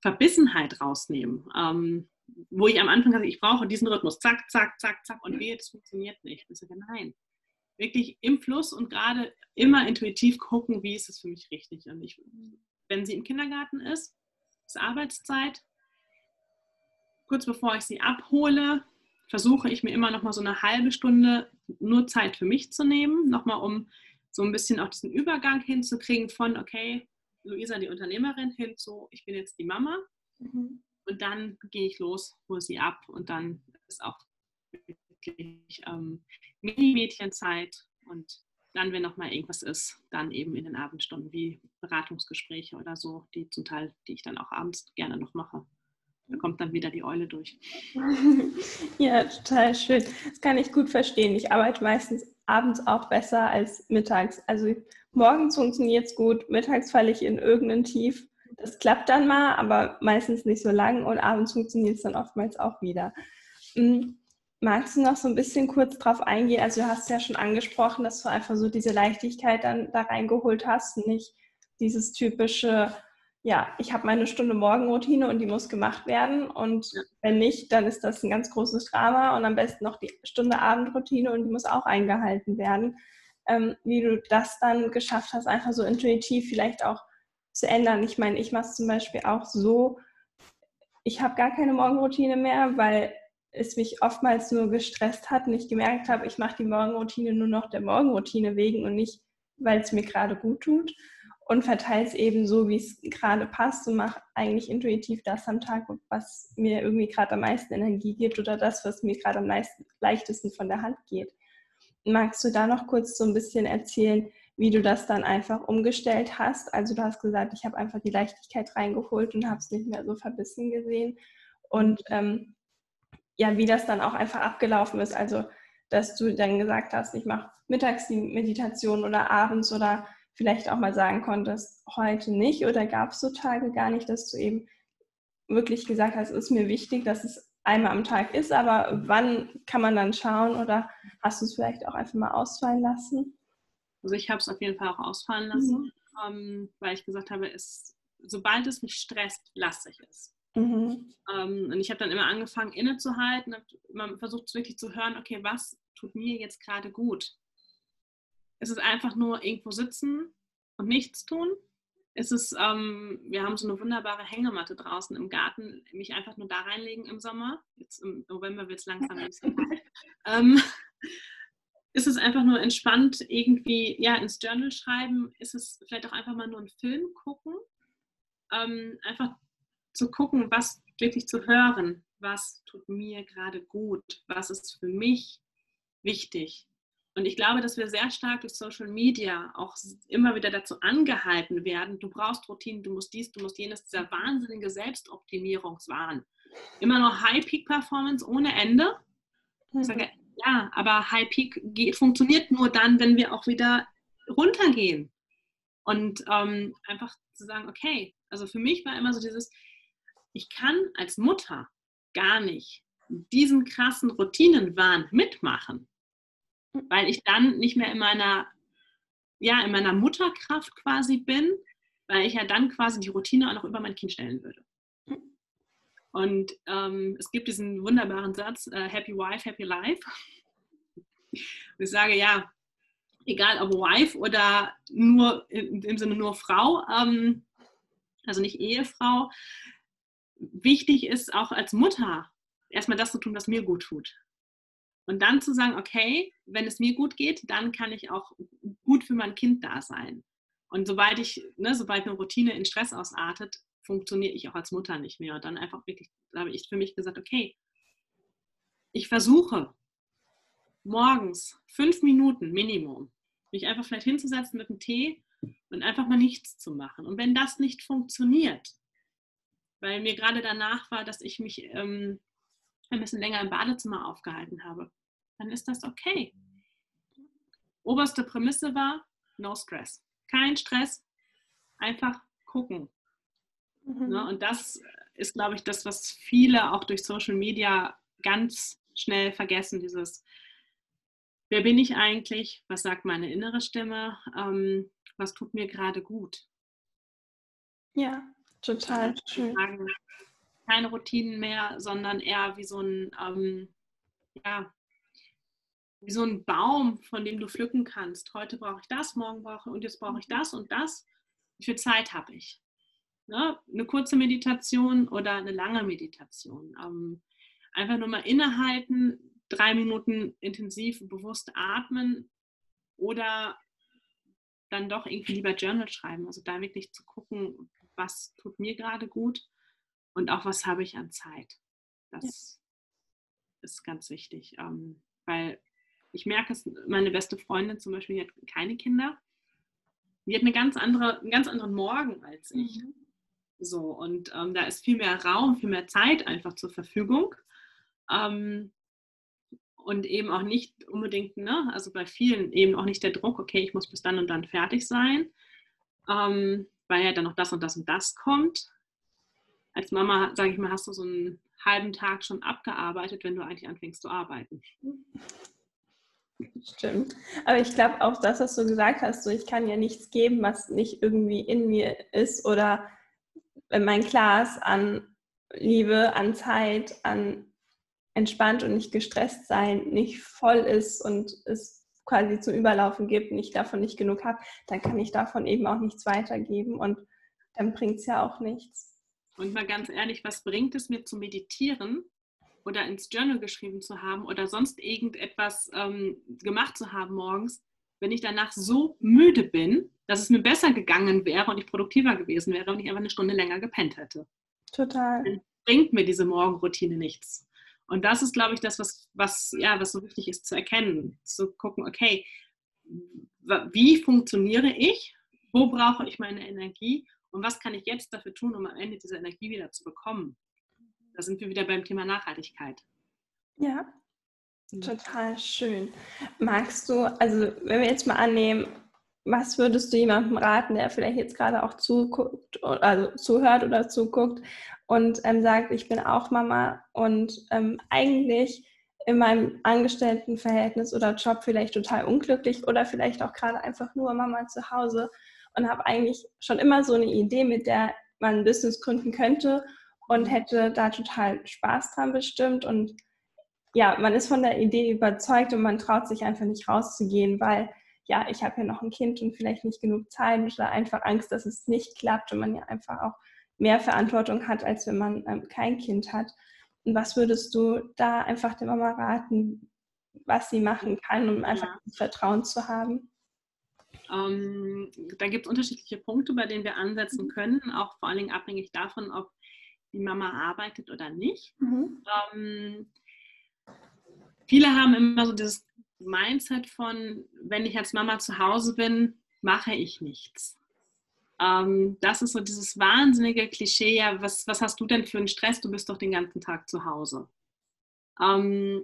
Verbissenheit rausnehmen. Ähm, wo ich am Anfang gesagt ich brauche diesen Rhythmus, zack, zack, zack, zack, und wehe, das funktioniert nicht. Ich sage, nein, wirklich im Fluss und gerade immer intuitiv gucken, wie ist es für mich richtig. Und ich, wenn sie im Kindergarten ist, ist Arbeitszeit. Kurz bevor ich sie abhole, versuche ich mir immer noch mal so eine halbe Stunde nur Zeit für mich zu nehmen, nochmal um so ein bisschen auch diesen Übergang hinzukriegen von, okay, Luisa die Unternehmerin hin zu, ich bin jetzt die Mama. Mhm. Und dann gehe ich los, hole sie ab und dann ist auch wirklich ähm, Mini-Mädchenzeit und dann, wenn noch mal irgendwas ist, dann eben in den Abendstunden wie Beratungsgespräche oder so, die zum Teil, die ich dann auch abends gerne noch mache. Da kommt dann wieder die Eule durch. ja, total schön. Das kann ich gut verstehen. Ich arbeite meistens abends auch besser als mittags. Also morgens funktioniert es gut, mittags falle ich in irgendein Tief das klappt dann mal, aber meistens nicht so lang und abends funktioniert es dann oftmals auch wieder. Hm, magst du noch so ein bisschen kurz drauf eingehen? Also du hast ja schon angesprochen, dass du einfach so diese Leichtigkeit dann da reingeholt hast, nicht dieses typische, ja, ich habe meine Stunde Morgenroutine und die muss gemacht werden und wenn nicht, dann ist das ein ganz großes Drama und am besten noch die Stunde Abendroutine und die muss auch eingehalten werden. Ähm, wie du das dann geschafft hast, einfach so intuitiv vielleicht auch zu ändern. Ich meine, ich mache es zum Beispiel auch so, ich habe gar keine Morgenroutine mehr, weil es mich oftmals nur gestresst hat und ich gemerkt habe, ich mache die Morgenroutine nur noch der Morgenroutine wegen und nicht, weil es mir gerade gut tut und verteile es eben so, wie es gerade passt und mache eigentlich intuitiv das am Tag, was mir irgendwie gerade am meisten Energie gibt oder das, was mir gerade am leichtesten von der Hand geht. Magst du da noch kurz so ein bisschen erzählen, wie du das dann einfach umgestellt hast. Also du hast gesagt, ich habe einfach die Leichtigkeit reingeholt und habe es nicht mehr so verbissen gesehen. Und ähm, ja, wie das dann auch einfach abgelaufen ist. Also, dass du dann gesagt hast, ich mache mittags die Meditation oder abends oder vielleicht auch mal sagen konntest, heute nicht oder gab es so Tage gar nicht, dass du eben wirklich gesagt hast, es ist mir wichtig, dass es einmal am Tag ist, aber wann kann man dann schauen oder hast du es vielleicht auch einfach mal ausfallen lassen? Also ich habe es auf jeden Fall auch ausfallen lassen, mhm. ähm, weil ich gesagt habe, es, sobald es mich stresst, lasse ich es. Mhm. Ähm, und ich habe dann immer angefangen, innezuhalten, habe versucht wirklich zu hören, okay, was tut mir jetzt gerade gut? Ist es einfach nur irgendwo sitzen und nichts tun? Ist es, ähm, wir haben so eine wunderbare Hängematte draußen im Garten, mich einfach nur da reinlegen im Sommer. Jetzt im November wird es langsam ein bisschen kalt. Ähm, ist es einfach nur entspannt irgendwie ja, ins Journal schreiben? Ist es vielleicht auch einfach mal nur einen Film gucken? Ähm, einfach zu gucken, was wirklich zu hören. was tut mir gerade gut, was ist für mich wichtig. Und ich glaube, dass wir sehr stark durch Social Media auch immer wieder dazu angehalten werden, du brauchst Routinen, du musst dies, du musst jenes, dieser wahnsinnige Selbstoptimierungswahn. Immer nur High-Peak-Performance ohne Ende. Ich sage, ja, aber High Peak geht, funktioniert nur dann, wenn wir auch wieder runtergehen. Und ähm, einfach zu sagen, okay, also für mich war immer so dieses, ich kann als Mutter gar nicht diesen krassen Routinenwahn mitmachen, weil ich dann nicht mehr in meiner, ja, in meiner Mutterkraft quasi bin, weil ich ja dann quasi die Routine auch noch über mein Kind stellen würde. Und ähm, es gibt diesen wunderbaren Satz, äh, Happy Wife, Happy Life. Und ich sage, ja, egal ob Wife oder nur im Sinne nur Frau, ähm, also nicht Ehefrau, wichtig ist auch als Mutter erstmal das zu tun, was mir gut tut. Und dann zu sagen, okay, wenn es mir gut geht, dann kann ich auch gut für mein Kind da sein. Und sobald ich, ne, sobald eine Routine in Stress ausartet, funktioniere ich auch als Mutter nicht mehr. Und dann einfach wirklich, da habe ich für mich gesagt, okay, ich versuche morgens fünf Minuten Minimum, mich einfach vielleicht hinzusetzen mit einem Tee und einfach mal nichts zu machen. Und wenn das nicht funktioniert, weil mir gerade danach war, dass ich mich ähm, ein bisschen länger im Badezimmer aufgehalten habe, dann ist das okay. Oberste Prämisse war, no stress. Kein Stress, einfach gucken, Ne? Mhm. Und das ist, glaube ich, das, was viele auch durch Social Media ganz schnell vergessen, dieses, wer bin ich eigentlich, was sagt meine innere Stimme, ähm, was tut mir gerade gut. Ja, total schön. Keine Routinen mehr, sondern eher wie so ein, ähm, ja, wie so ein Baum, von dem du pflücken kannst. Heute brauche ich das, morgen brauche ich und jetzt brauche ich mhm. das und das. Wie viel Zeit habe ich? Ne, eine kurze Meditation oder eine lange Meditation. Ähm, einfach nur mal innehalten, drei Minuten intensiv bewusst atmen oder dann doch irgendwie lieber Journal schreiben. Also da wirklich zu gucken, was tut mir gerade gut und auch was habe ich an Zeit. Das ja. ist ganz wichtig, ähm, weil ich merke es, meine beste Freundin zum Beispiel, die hat keine Kinder. Die hat eine ganz andere, einen ganz anderen Morgen als ich. Mhm. So, und ähm, da ist viel mehr Raum, viel mehr Zeit einfach zur Verfügung. Ähm, und eben auch nicht unbedingt, ne, also bei vielen eben auch nicht der Druck, okay, ich muss bis dann und dann fertig sein, ähm, weil ja dann noch das und das und das kommt. Als Mama, sage ich mal, hast du so einen halben Tag schon abgearbeitet, wenn du eigentlich anfängst zu arbeiten. Stimmt. Aber ich glaube auch das, was du gesagt hast, so ich kann ja nichts geben, was nicht irgendwie in mir ist oder wenn mein Glas an Liebe, an Zeit, an entspannt und nicht gestresst sein nicht voll ist und es quasi zum Überlaufen gibt und ich davon nicht genug habe, dann kann ich davon eben auch nichts weitergeben und dann bringt es ja auch nichts. Und mal ganz ehrlich, was bringt es mir zu meditieren oder ins Journal geschrieben zu haben oder sonst irgendetwas ähm, gemacht zu haben morgens, wenn ich danach so müde bin, dass es mir besser gegangen wäre und ich produktiver gewesen wäre, wenn ich einfach eine Stunde länger gepennt hätte. Total. Dann bringt mir diese Morgenroutine nichts. Und das ist, glaube ich, das, was, was, ja, was so wichtig ist zu erkennen. Zu gucken, okay, wie funktioniere ich? Wo brauche ich meine Energie? Und was kann ich jetzt dafür tun, um am Ende diese Energie wieder zu bekommen? Da sind wir wieder beim Thema Nachhaltigkeit. Ja, total schön. Magst du, also wenn wir jetzt mal annehmen, was würdest du jemandem raten, der vielleicht jetzt gerade auch zuguckt, also zuhört oder zuguckt und ähm, sagt, ich bin auch Mama und ähm, eigentlich in meinem Angestelltenverhältnis oder Job vielleicht total unglücklich oder vielleicht auch gerade einfach nur Mama zu Hause und habe eigentlich schon immer so eine Idee, mit der man ein Business gründen könnte und hätte da total Spaß dran bestimmt und ja, man ist von der Idee überzeugt und man traut sich einfach nicht rauszugehen, weil ja, ich habe ja noch ein Kind und vielleicht nicht genug Zeit oder einfach Angst, dass es nicht klappt und man ja einfach auch mehr Verantwortung hat, als wenn man ähm, kein Kind hat. Und was würdest du da einfach der Mama raten, was sie machen kann, um einfach ja. Vertrauen zu haben? Ähm, da gibt es unterschiedliche Punkte, bei denen wir ansetzen mhm. können, auch vor allen Dingen abhängig davon, ob die Mama arbeitet oder nicht. Mhm. Ähm, viele haben immer so dieses Mindset von, wenn ich als Mama zu Hause bin, mache ich nichts. Ähm, das ist so dieses wahnsinnige Klischee, ja, was, was hast du denn für einen Stress? Du bist doch den ganzen Tag zu Hause. Ähm,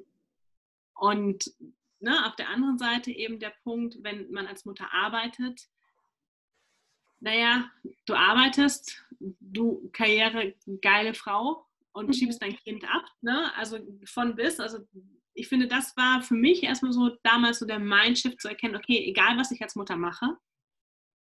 und ne, auf der anderen Seite eben der Punkt, wenn man als Mutter arbeitet, naja, du arbeitest, du Karriere, geile Frau und mhm. schiebst dein Kind ab, ne? also von bis, also ich finde, das war für mich erstmal so damals so der Mindshift zu erkennen, okay, egal was ich als Mutter mache,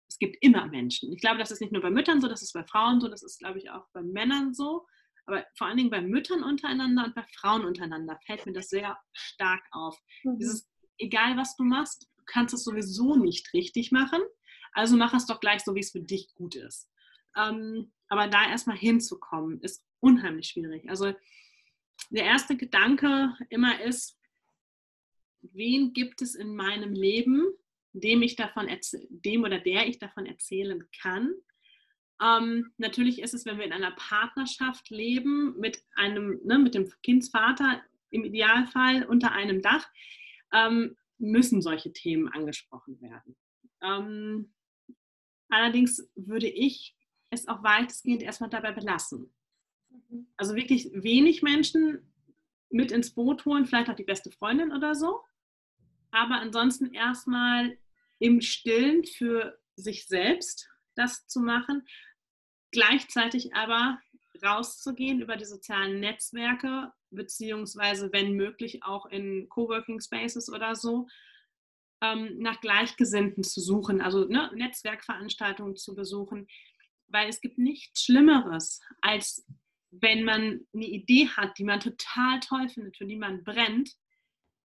es gibt immer Menschen. Ich glaube, das ist nicht nur bei Müttern so, das ist bei Frauen so, das ist, glaube ich, auch bei Männern so. Aber vor allen Dingen bei Müttern untereinander und bei Frauen untereinander fällt mir das sehr stark auf. Mhm. Dieses, egal was du machst, du kannst es sowieso nicht richtig machen. Also mach es doch gleich so, wie es für dich gut ist. Ähm, aber da erstmal hinzukommen, ist unheimlich schwierig. Also der erste Gedanke immer ist, wen gibt es in meinem Leben, dem ich davon dem oder der ich davon erzählen kann. Ähm, natürlich ist es, wenn wir in einer Partnerschaft leben, mit einem, ne, mit dem Kindsvater im Idealfall unter einem Dach, ähm, müssen solche Themen angesprochen werden. Ähm, allerdings würde ich es auch weitestgehend erstmal dabei belassen. Mhm. Also wirklich wenig Menschen mit ins Boot holen, vielleicht auch die beste Freundin oder so. Aber ansonsten erstmal im Stillen für sich selbst das zu machen, gleichzeitig aber rauszugehen über die sozialen Netzwerke, beziehungsweise wenn möglich auch in Coworking Spaces oder so, ähm, nach Gleichgesinnten zu suchen, also ne, Netzwerkveranstaltungen zu besuchen, weil es gibt nichts Schlimmeres, als wenn man eine Idee hat, die man total toll findet, für die man brennt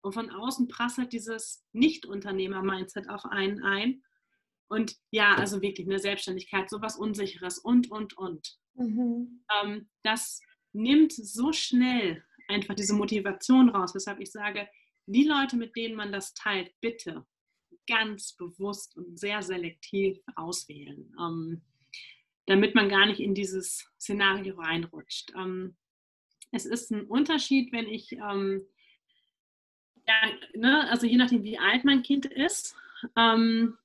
und von außen prasselt dieses Nicht-Unternehmer-Mindset auf einen ein. Und ja, also wirklich eine Selbstständigkeit, sowas Unsicheres und, und, und. Mhm. Ähm, das nimmt so schnell einfach diese Motivation raus, weshalb ich sage, die Leute, mit denen man das teilt, bitte ganz bewusst und sehr selektiv auswählen, ähm, damit man gar nicht in dieses Szenario reinrutscht. Ähm, es ist ein Unterschied, wenn ich ähm, ja, ne, also je nachdem, wie alt mein Kind ist. Ähm,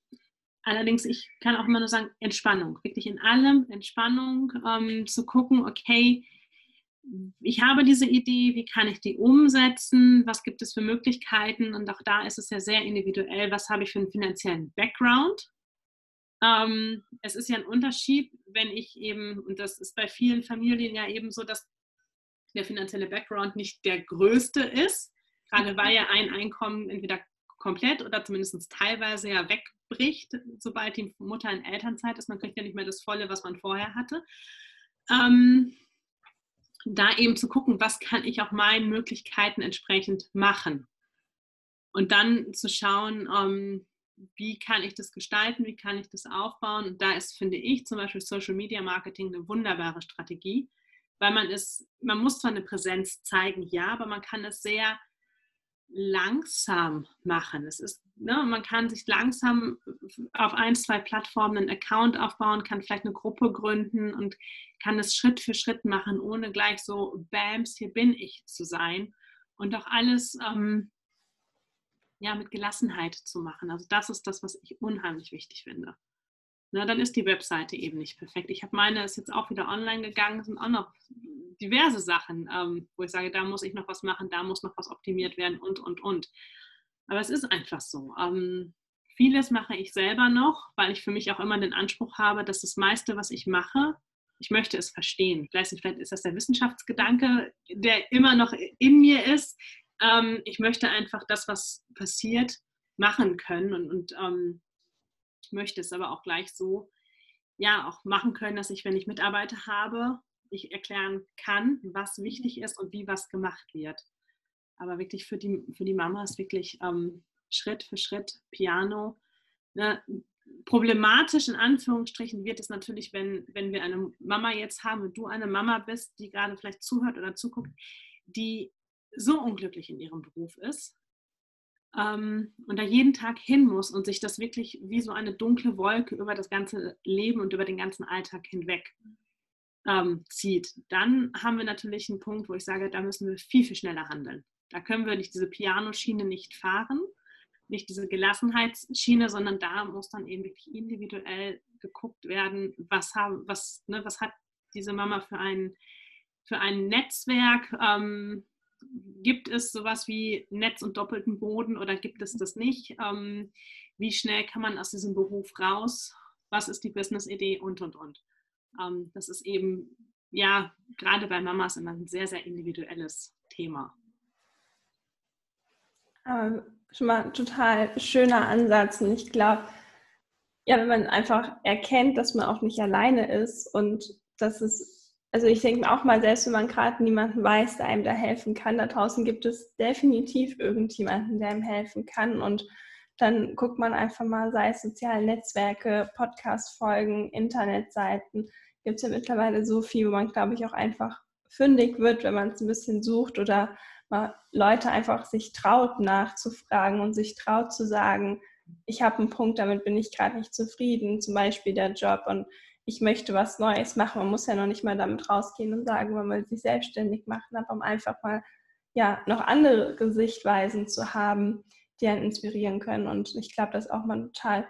allerdings, ich kann auch immer nur sagen, Entspannung. Wirklich in allem Entspannung ähm, zu gucken, okay, ich habe diese Idee, wie kann ich die umsetzen, was gibt es für Möglichkeiten und auch da ist es ja sehr individuell, was habe ich für einen finanziellen Background. Ähm, es ist ja ein Unterschied, wenn ich eben, und das ist bei vielen Familien ja eben so, dass der finanzielle Background nicht der größte ist, Gerade weil ja ein Einkommen entweder komplett oder zumindest teilweise ja wegbricht, sobald die Mutter in Elternzeit ist. Man kriegt ja nicht mehr das Volle, was man vorher hatte. Ähm, da eben zu gucken, was kann ich auch meinen Möglichkeiten entsprechend machen. Und dann zu schauen, ähm, wie kann ich das gestalten, wie kann ich das aufbauen. Und da ist, finde ich, zum Beispiel Social Media Marketing eine wunderbare Strategie, weil man es, man muss zwar eine Präsenz zeigen, ja, aber man kann es sehr langsam machen. Es ist, ne, man kann sich langsam auf ein, zwei Plattformen einen Account aufbauen, kann vielleicht eine Gruppe gründen und kann es Schritt für Schritt machen, ohne gleich so, Bams, hier bin ich zu sein. Und auch alles ähm, ja, mit Gelassenheit zu machen. Also das ist das, was ich unheimlich wichtig finde. Na, dann ist die Webseite eben nicht perfekt. Ich habe meine, ist jetzt auch wieder online gegangen, sind auch noch diverse Sachen, ähm, wo ich sage, da muss ich noch was machen, da muss noch was optimiert werden und, und, und. Aber es ist einfach so. Ähm, vieles mache ich selber noch, weil ich für mich auch immer den Anspruch habe, dass das meiste, was ich mache, ich möchte es verstehen. Vielleicht, vielleicht ist das der Wissenschaftsgedanke, der immer noch in mir ist. Ähm, ich möchte einfach das, was passiert, machen können und, und ähm, möchte es aber auch gleich so ja auch machen können, dass ich, wenn ich Mitarbeiter habe, ich erklären kann, was wichtig ist und wie was gemacht wird. Aber wirklich für die, für die Mama ist wirklich ähm, Schritt für Schritt Piano. Ne? Problematisch in Anführungsstrichen wird es natürlich, wenn, wenn wir eine Mama jetzt haben und du eine Mama bist, die gerade vielleicht zuhört oder zuguckt, die so unglücklich in ihrem Beruf ist, ähm, und da jeden Tag hin muss und sich das wirklich wie so eine dunkle Wolke über das ganze Leben und über den ganzen Alltag hinweg ähm, zieht, dann haben wir natürlich einen Punkt, wo ich sage, da müssen wir viel, viel schneller handeln. Da können wir nicht diese Pianoschiene nicht fahren, nicht diese Gelassenheitsschiene, sondern da muss dann eben wirklich individuell geguckt werden, was, haben, was, ne, was hat diese Mama für ein, für ein Netzwerk. Ähm, gibt es sowas wie Netz und doppelten Boden oder gibt es das nicht? Ähm, wie schnell kann man aus diesem Beruf raus? Was ist die Business-Idee und, und, und. Ähm, das ist eben, ja, gerade bei Mamas immer ein sehr, sehr individuelles Thema. Aber schon mal ein total schöner Ansatz und ich glaube, ja, wenn man einfach erkennt, dass man auch nicht alleine ist und dass es, also ich denke auch mal, selbst wenn man gerade niemanden weiß, der einem da helfen kann, da draußen gibt es definitiv irgendjemanden, der einem helfen kann. Und dann guckt man einfach mal, sei es soziale Netzwerke, Podcast-Folgen, Internetseiten, gibt es ja mittlerweile so viel, wo man, glaube ich, auch einfach fündig wird, wenn man es ein bisschen sucht oder mal Leute einfach sich traut nachzufragen und sich traut zu sagen, ich habe einen Punkt, damit bin ich gerade nicht zufrieden, zum Beispiel der Job. Und ich möchte was Neues machen. Man muss ja noch nicht mal damit rausgehen und sagen, man will sich selbstständig machen, aber um einfach mal ja noch andere Sichtweisen zu haben, die einen inspirieren können. Und ich glaube, das ist auch mal total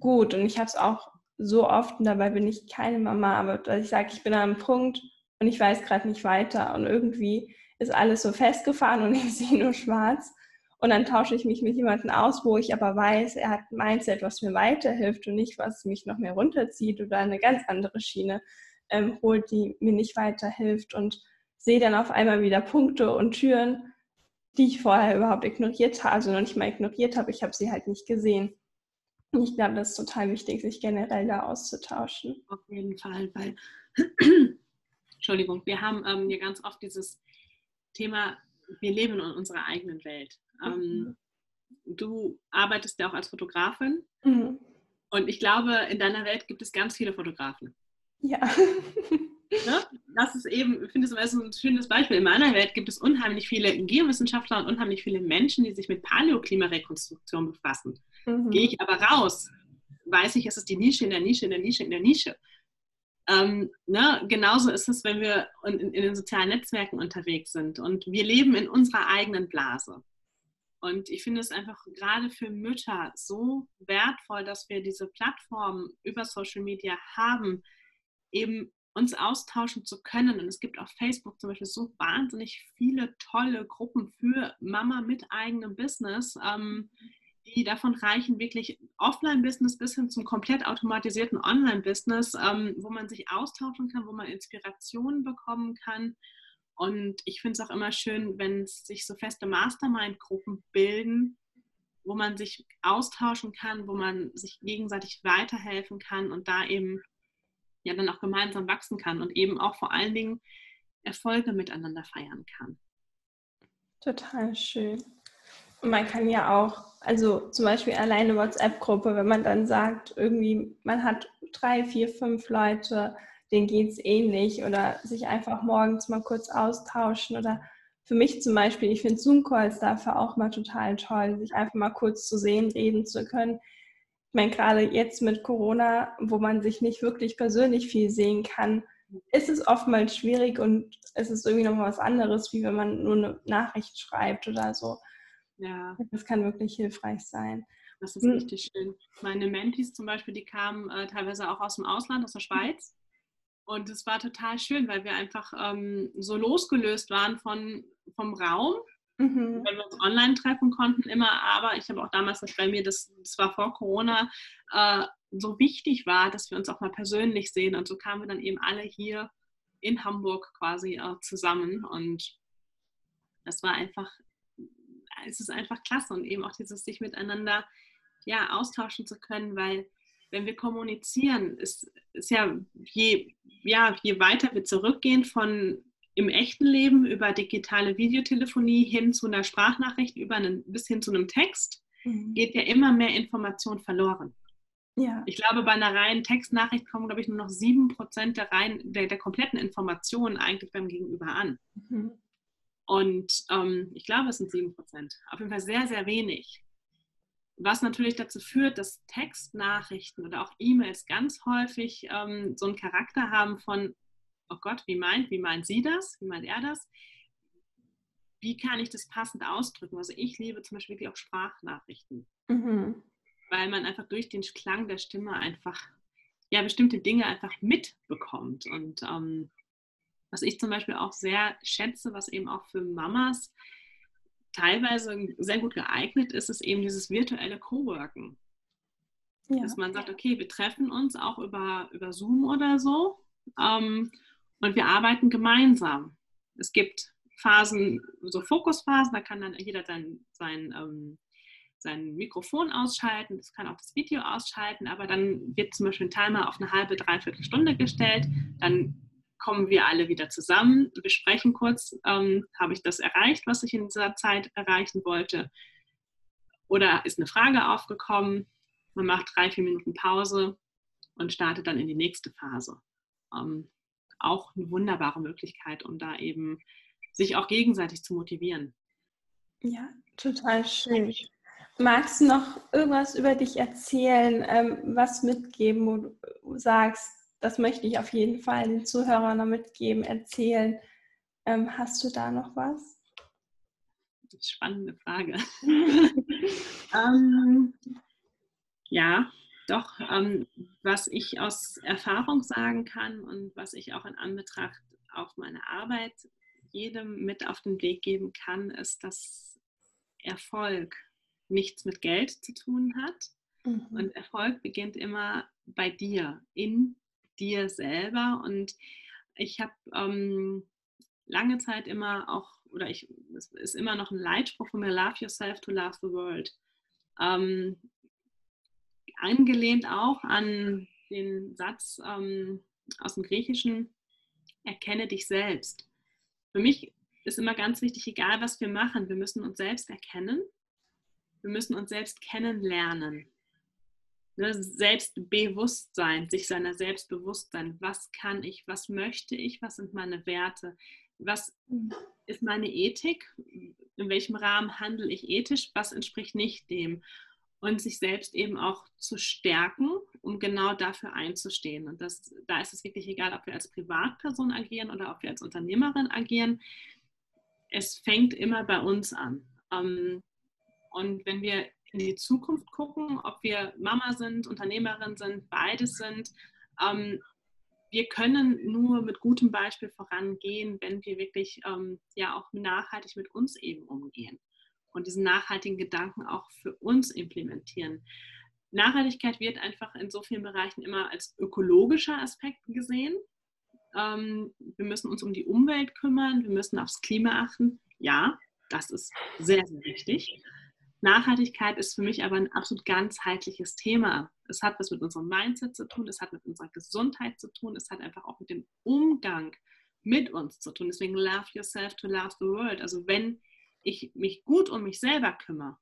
gut. Und ich habe es auch so oft, und dabei bin ich keine Mama, aber ich sage, ich bin an einem Punkt und ich weiß gerade nicht weiter. Und irgendwie ist alles so festgefahren und ich sehe nur schwarz. Und dann tausche ich mich mit jemandem aus, wo ich aber weiß, er hat ein Mindset, was mir weiterhilft und nicht, was mich noch mehr runterzieht oder eine ganz andere Schiene ähm, holt, die mir nicht weiterhilft. Und sehe dann auf einmal wieder Punkte und Türen, die ich vorher überhaupt ignoriert habe, also noch nicht mal ignoriert habe, ich habe sie halt nicht gesehen. Und ich glaube, das ist total wichtig, sich generell da auszutauschen. Auf jeden Fall, weil, Entschuldigung, wir haben ähm, ja ganz oft dieses Thema, wir leben in unserer eigenen Welt. Ähm, mhm. du arbeitest ja auch als Fotografin mhm. und ich glaube, in deiner Welt gibt es ganz viele Fotografen. Ja. Ne? Das ist eben, ich finde es ein schönes Beispiel. In meiner Welt gibt es unheimlich viele Geowissenschaftler und unheimlich viele Menschen, die sich mit Paläoklimarekonstruktion befassen. Mhm. Gehe ich aber raus, weiß ich, es ist die Nische in der Nische, in der Nische, in der Nische. Ähm, ne, genauso ist es, wenn wir in, in, den sozialen Netzwerken unterwegs sind und wir leben in unserer eigenen Blase. Und ich finde es einfach gerade für Mütter so wertvoll, dass wir diese Plattformen über Social Media haben, eben uns austauschen zu können. Und es gibt auf Facebook zum Beispiel so wahnsinnig viele tolle Gruppen für Mama mit eigenem Business. Ähm, die davon reichen, wirklich Offline-Business bis hin zum komplett automatisierten Online-Business, ähm, wo man sich austauschen kann, wo man Inspirationen bekommen kann. Und ich finde es auch immer schön, wenn sich so feste Mastermind-Gruppen bilden, wo man sich austauschen kann, wo man sich gegenseitig weiterhelfen kann und da eben ja dann auch gemeinsam wachsen kann und eben auch vor allen Dingen Erfolge miteinander feiern kann. Total schön. Und man kann ja auch, also zum Beispiel alleine WhatsApp-Gruppe, wenn man dann sagt, irgendwie, man hat drei, vier, fünf Leute, denen geht es ähnlich oder sich einfach morgens mal kurz austauschen oder für mich zum Beispiel, ich finde Zoom-Calls dafür auch mal total toll, sich einfach mal kurz zu sehen, reden zu können. Ich meine, gerade jetzt mit Corona, wo man sich nicht wirklich persönlich viel sehen kann, ist es oftmals schwierig und es ist irgendwie noch was anderes, wie wenn man nur eine Nachricht schreibt oder so. Ja. Das kann wirklich hilfreich sein. Das ist hm. richtig schön. Meine Mentis zum Beispiel, die kamen äh, teilweise auch aus dem Ausland, aus der Schweiz. Und es war total schön, weil wir einfach ähm, so losgelöst waren von, vom Raum, mhm. weil wir uns online treffen konnten immer. Aber ich habe auch damals, dass bei mir, das, das war vor Corona, äh, so wichtig war, dass wir uns auch mal persönlich sehen. Und so kamen wir dann eben alle hier in Hamburg quasi äh, zusammen. Und das war einfach es ist einfach klasse und eben auch dieses sich miteinander ja, austauschen zu können, weil wenn wir kommunizieren, ist, ist ja, je, ja, je weiter wir zurückgehen von im echten Leben über digitale Videotelefonie hin zu einer Sprachnachricht, über einen, bis hin zu einem Text, mhm. geht ja immer mehr Information verloren. Ja. Ich glaube, bei einer reinen Textnachricht kommen, glaube ich, nur noch sieben Prozent der, der, der kompletten Informationen eigentlich beim Gegenüber an. Mhm. Und ähm, ich glaube, es sind 7 Prozent. Auf jeden Fall sehr, sehr wenig. Was natürlich dazu führt, dass Textnachrichten oder auch E-Mails ganz häufig ähm, so einen Charakter haben von oh Gott, wie meint, wie meint sie das? Wie meint er das? Wie kann ich das passend ausdrücken? Also ich liebe zum Beispiel wirklich auch Sprachnachrichten, mhm. weil man einfach durch den Klang der Stimme einfach ja bestimmte Dinge einfach mitbekommt. Und ähm, was ich zum Beispiel auch sehr schätze, was eben auch für Mamas teilweise sehr gut geeignet ist, ist eben dieses virtuelle Coworken. Ja. Dass man sagt, okay, wir treffen uns auch über, über Zoom oder so ähm, und wir arbeiten gemeinsam. Es gibt Phasen, so Fokusphasen, da kann dann jeder sein, sein, ähm, sein Mikrofon ausschalten, das kann auch das Video ausschalten, aber dann wird zum Beispiel ein Timer auf eine halbe, dreiviertel Stunde gestellt, dann kommen wir alle wieder zusammen, besprechen kurz, ähm, habe ich das erreicht, was ich in dieser Zeit erreichen wollte, oder ist eine Frage aufgekommen, man macht drei, vier Minuten Pause und startet dann in die nächste Phase. Ähm, auch eine wunderbare Möglichkeit, um da eben sich auch gegenseitig zu motivieren. Ja, total schön. Magst du noch irgendwas über dich erzählen, ähm, was mitgeben, wo du sagst, das möchte ich auf jeden Fall den Zuhörern noch mitgeben, erzählen. Ähm, hast du da noch was? Spannende Frage. ähm, ja, doch, ähm, was ich aus Erfahrung sagen kann und was ich auch in Anbetracht auf meine Arbeit jedem mit auf den Weg geben kann, ist, dass Erfolg nichts mit Geld zu tun hat. Mhm. Und Erfolg beginnt immer bei dir, in dir selber. Und ich habe ähm, lange Zeit immer auch, oder ich, es ist immer noch ein Leitspruch von mir, Love yourself to love the world. Ähm, angelehnt auch an den Satz ähm, aus dem Griechischen, erkenne dich selbst. Für mich ist immer ganz wichtig, egal was wir machen, wir müssen uns selbst erkennen, wir müssen uns selbst kennenlernen. Ne, Selbstbewusstsein, sich seiner Selbstbewusstsein, was kann ich, was möchte ich, was sind meine Werte, was ist meine Ethik, in welchem Rahmen handle ich ethisch, was entspricht nicht dem und sich selbst eben auch zu stärken, um genau dafür einzustehen. Und das, da ist es wirklich egal, ob wir als Privatperson agieren oder ob wir als Unternehmerin agieren. Es fängt immer bei uns an. Ähm, und wenn wir in die Zukunft gucken, ob wir Mama sind, Unternehmerin sind, beides sind, ähm, wir können nur mit gutem Beispiel vorangehen, wenn wir wirklich ähm, ja auch nachhaltig mit uns eben umgehen und diesen nachhaltigen Gedanken auch für uns implementieren. Nachhaltigkeit wird einfach in so vielen Bereichen immer als ökologischer Aspekt gesehen. Ähm, wir müssen uns um die Umwelt kümmern, wir müssen aufs Klima achten. Ja, das ist sehr, sehr wichtig. Nachhaltigkeit ist für mich aber ein absolut ganzheitliches Thema. Es hat was mit unserem Mindset zu tun, es hat mit unserer Gesundheit zu tun, es hat einfach auch mit dem Umgang mit uns zu tun. Deswegen love yourself to love the world. Also wenn ich mich gut um mich selber kümmere,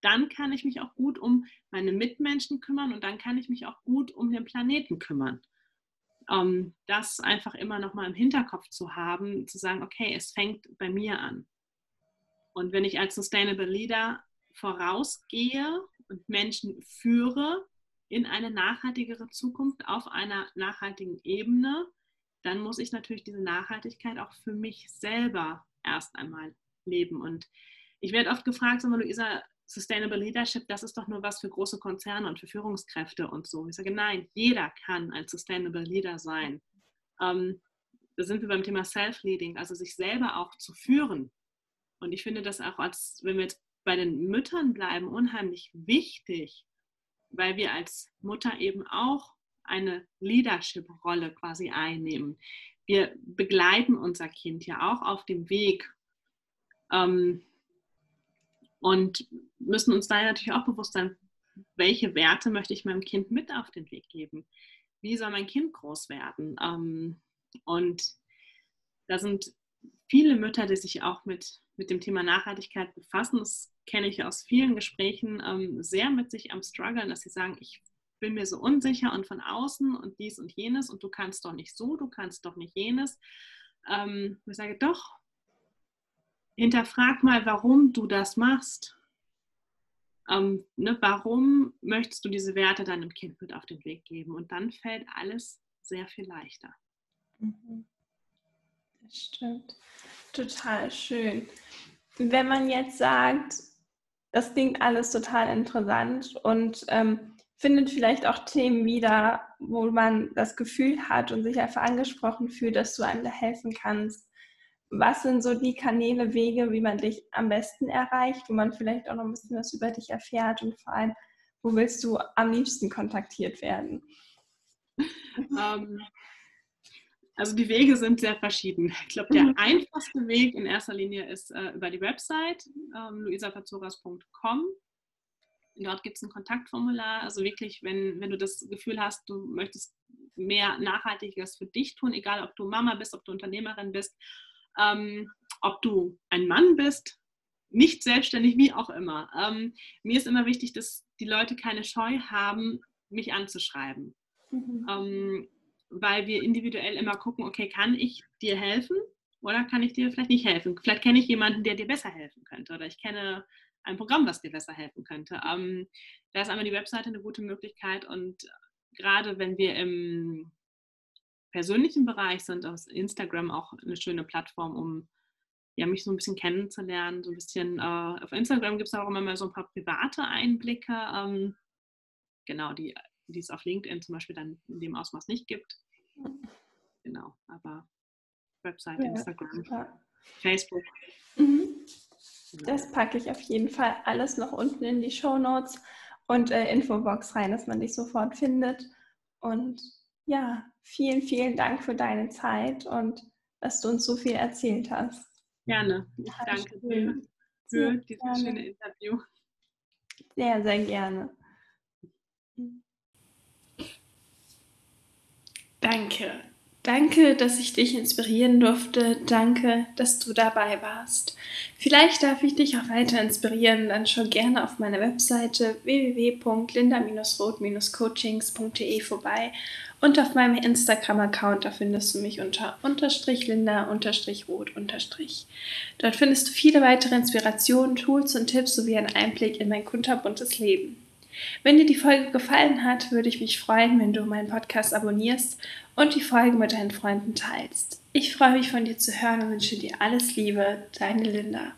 dann kann ich mich auch gut um meine Mitmenschen kümmern und dann kann ich mich auch gut um den Planeten kümmern. Um das einfach immer noch mal im Hinterkopf zu haben, zu sagen, okay, es fängt bei mir an. Und wenn ich als Sustainable Leader vorausgehe und Menschen führe in eine nachhaltigere Zukunft auf einer nachhaltigen Ebene, dann muss ich natürlich diese Nachhaltigkeit auch für mich selber erst einmal leben. Und ich werde oft gefragt, sag mal, Luisa, Sustainable Leadership, das ist doch nur was für große Konzerne und für Führungskräfte und so. Ich sage, nein, jeder kann ein Sustainable Leader sein. Ähm, da sind wir beim Thema Self-Leading, also sich selber auch zu führen. Und ich finde das auch, als wenn wir jetzt bei den Müttern bleiben, unheimlich wichtig, weil wir als Mutter eben auch eine Leadership-Rolle quasi einnehmen. Wir begleiten unser Kind ja auch auf dem Weg ähm, und müssen uns da natürlich auch bewusst sein, welche Werte möchte ich meinem Kind mit auf den Weg geben? Wie soll mein Kind groß werden? Ähm, und da sind viele Mütter, die sich auch mit, mit dem Thema Nachhaltigkeit befassen. Das kenne ich aus vielen Gesprächen, ähm, sehr mit sich am Struggeln, dass sie sagen, ich bin mir so unsicher und von außen und dies und jenes und du kannst doch nicht so, du kannst doch nicht jenes. Ähm, ich sage, doch, hinterfrag mal, warum du das machst. Ähm, ne, warum möchtest du diese Werte deinem Kind mit auf den Weg geben? Und dann fällt alles sehr viel leichter. Mhm. Stimmt. Total schön. Wenn man jetzt sagt, das klingt alles total interessant und ähm, findet vielleicht auch Themen wieder, wo man das Gefühl hat und sich einfach angesprochen fühlt, dass du einem da helfen kannst. Was sind so die Kanäle, Wege, wie man dich am besten erreicht, wo man vielleicht auch noch ein bisschen was über dich erfährt und vor allem, wo willst du am liebsten kontaktiert werden? Ähm, also die Wege sind sehr verschieden. Ich glaube, der mhm. einfachste Weg in erster Linie ist äh, über die Website ähm, luisapazoras.com. Dort gibt es ein Kontaktformular. Also wirklich, wenn, wenn du das Gefühl hast, du möchtest mehr Nachhaltiges für dich tun, egal ob du Mama bist, ob du Unternehmerin bist, ähm, ob du ein Mann bist, nicht selbstständig, wie auch immer. Ähm, mir ist immer wichtig, dass die Leute keine Scheu haben, mich anzuschreiben. Mhm. Ähm, weil wir individuell immer gucken, okay, kann ich dir helfen oder kann ich dir vielleicht nicht helfen? Vielleicht kenne ich jemanden, der dir besser helfen könnte oder ich kenne ein Programm, was dir besser helfen könnte. Ähm, da ist einmal die Webseite eine gute Möglichkeit und gerade wenn wir im persönlichen Bereich sind, ist Instagram auch eine schöne Plattform, um ja, mich so ein bisschen kennenzulernen. So ein bisschen äh, auf Instagram gibt es auch immer mal so ein paar private Einblicke. Ähm, genau, die die es auf LinkedIn zum Beispiel dann in dem Ausmaß nicht gibt. Genau, aber Website, ja, Instagram, ja. Facebook. Mhm. Das packe ich auf jeden Fall alles noch unten in die Show Notes und äh, Infobox rein, dass man dich sofort findet. Und ja, vielen, vielen Dank für deine Zeit und dass du uns so viel erzählt hast. Gerne. Ich danke dir für dieses schöne Interview. Sehr, sehr gerne. Danke. Danke, dass ich dich inspirieren durfte. Danke, dass du dabei warst. Vielleicht darf ich dich auch weiter inspirieren. Dann schau gerne auf meiner Webseite www.linda-roth-coachings.de vorbei und auf meinem Instagram-Account. Da findest du mich unter unterstrich linda unterstrich roth unterstrich. Dort findest du viele weitere Inspirationen, Tools und Tipps sowie einen Einblick in mein kunterbuntes Leben. Wenn dir die Folge gefallen hat, würde ich mich freuen, wenn du meinen Podcast abonnierst und die Folge mit deinen Freunden teilst. Ich freue mich von dir zu hören und wünsche dir alles Liebe, deine Linda.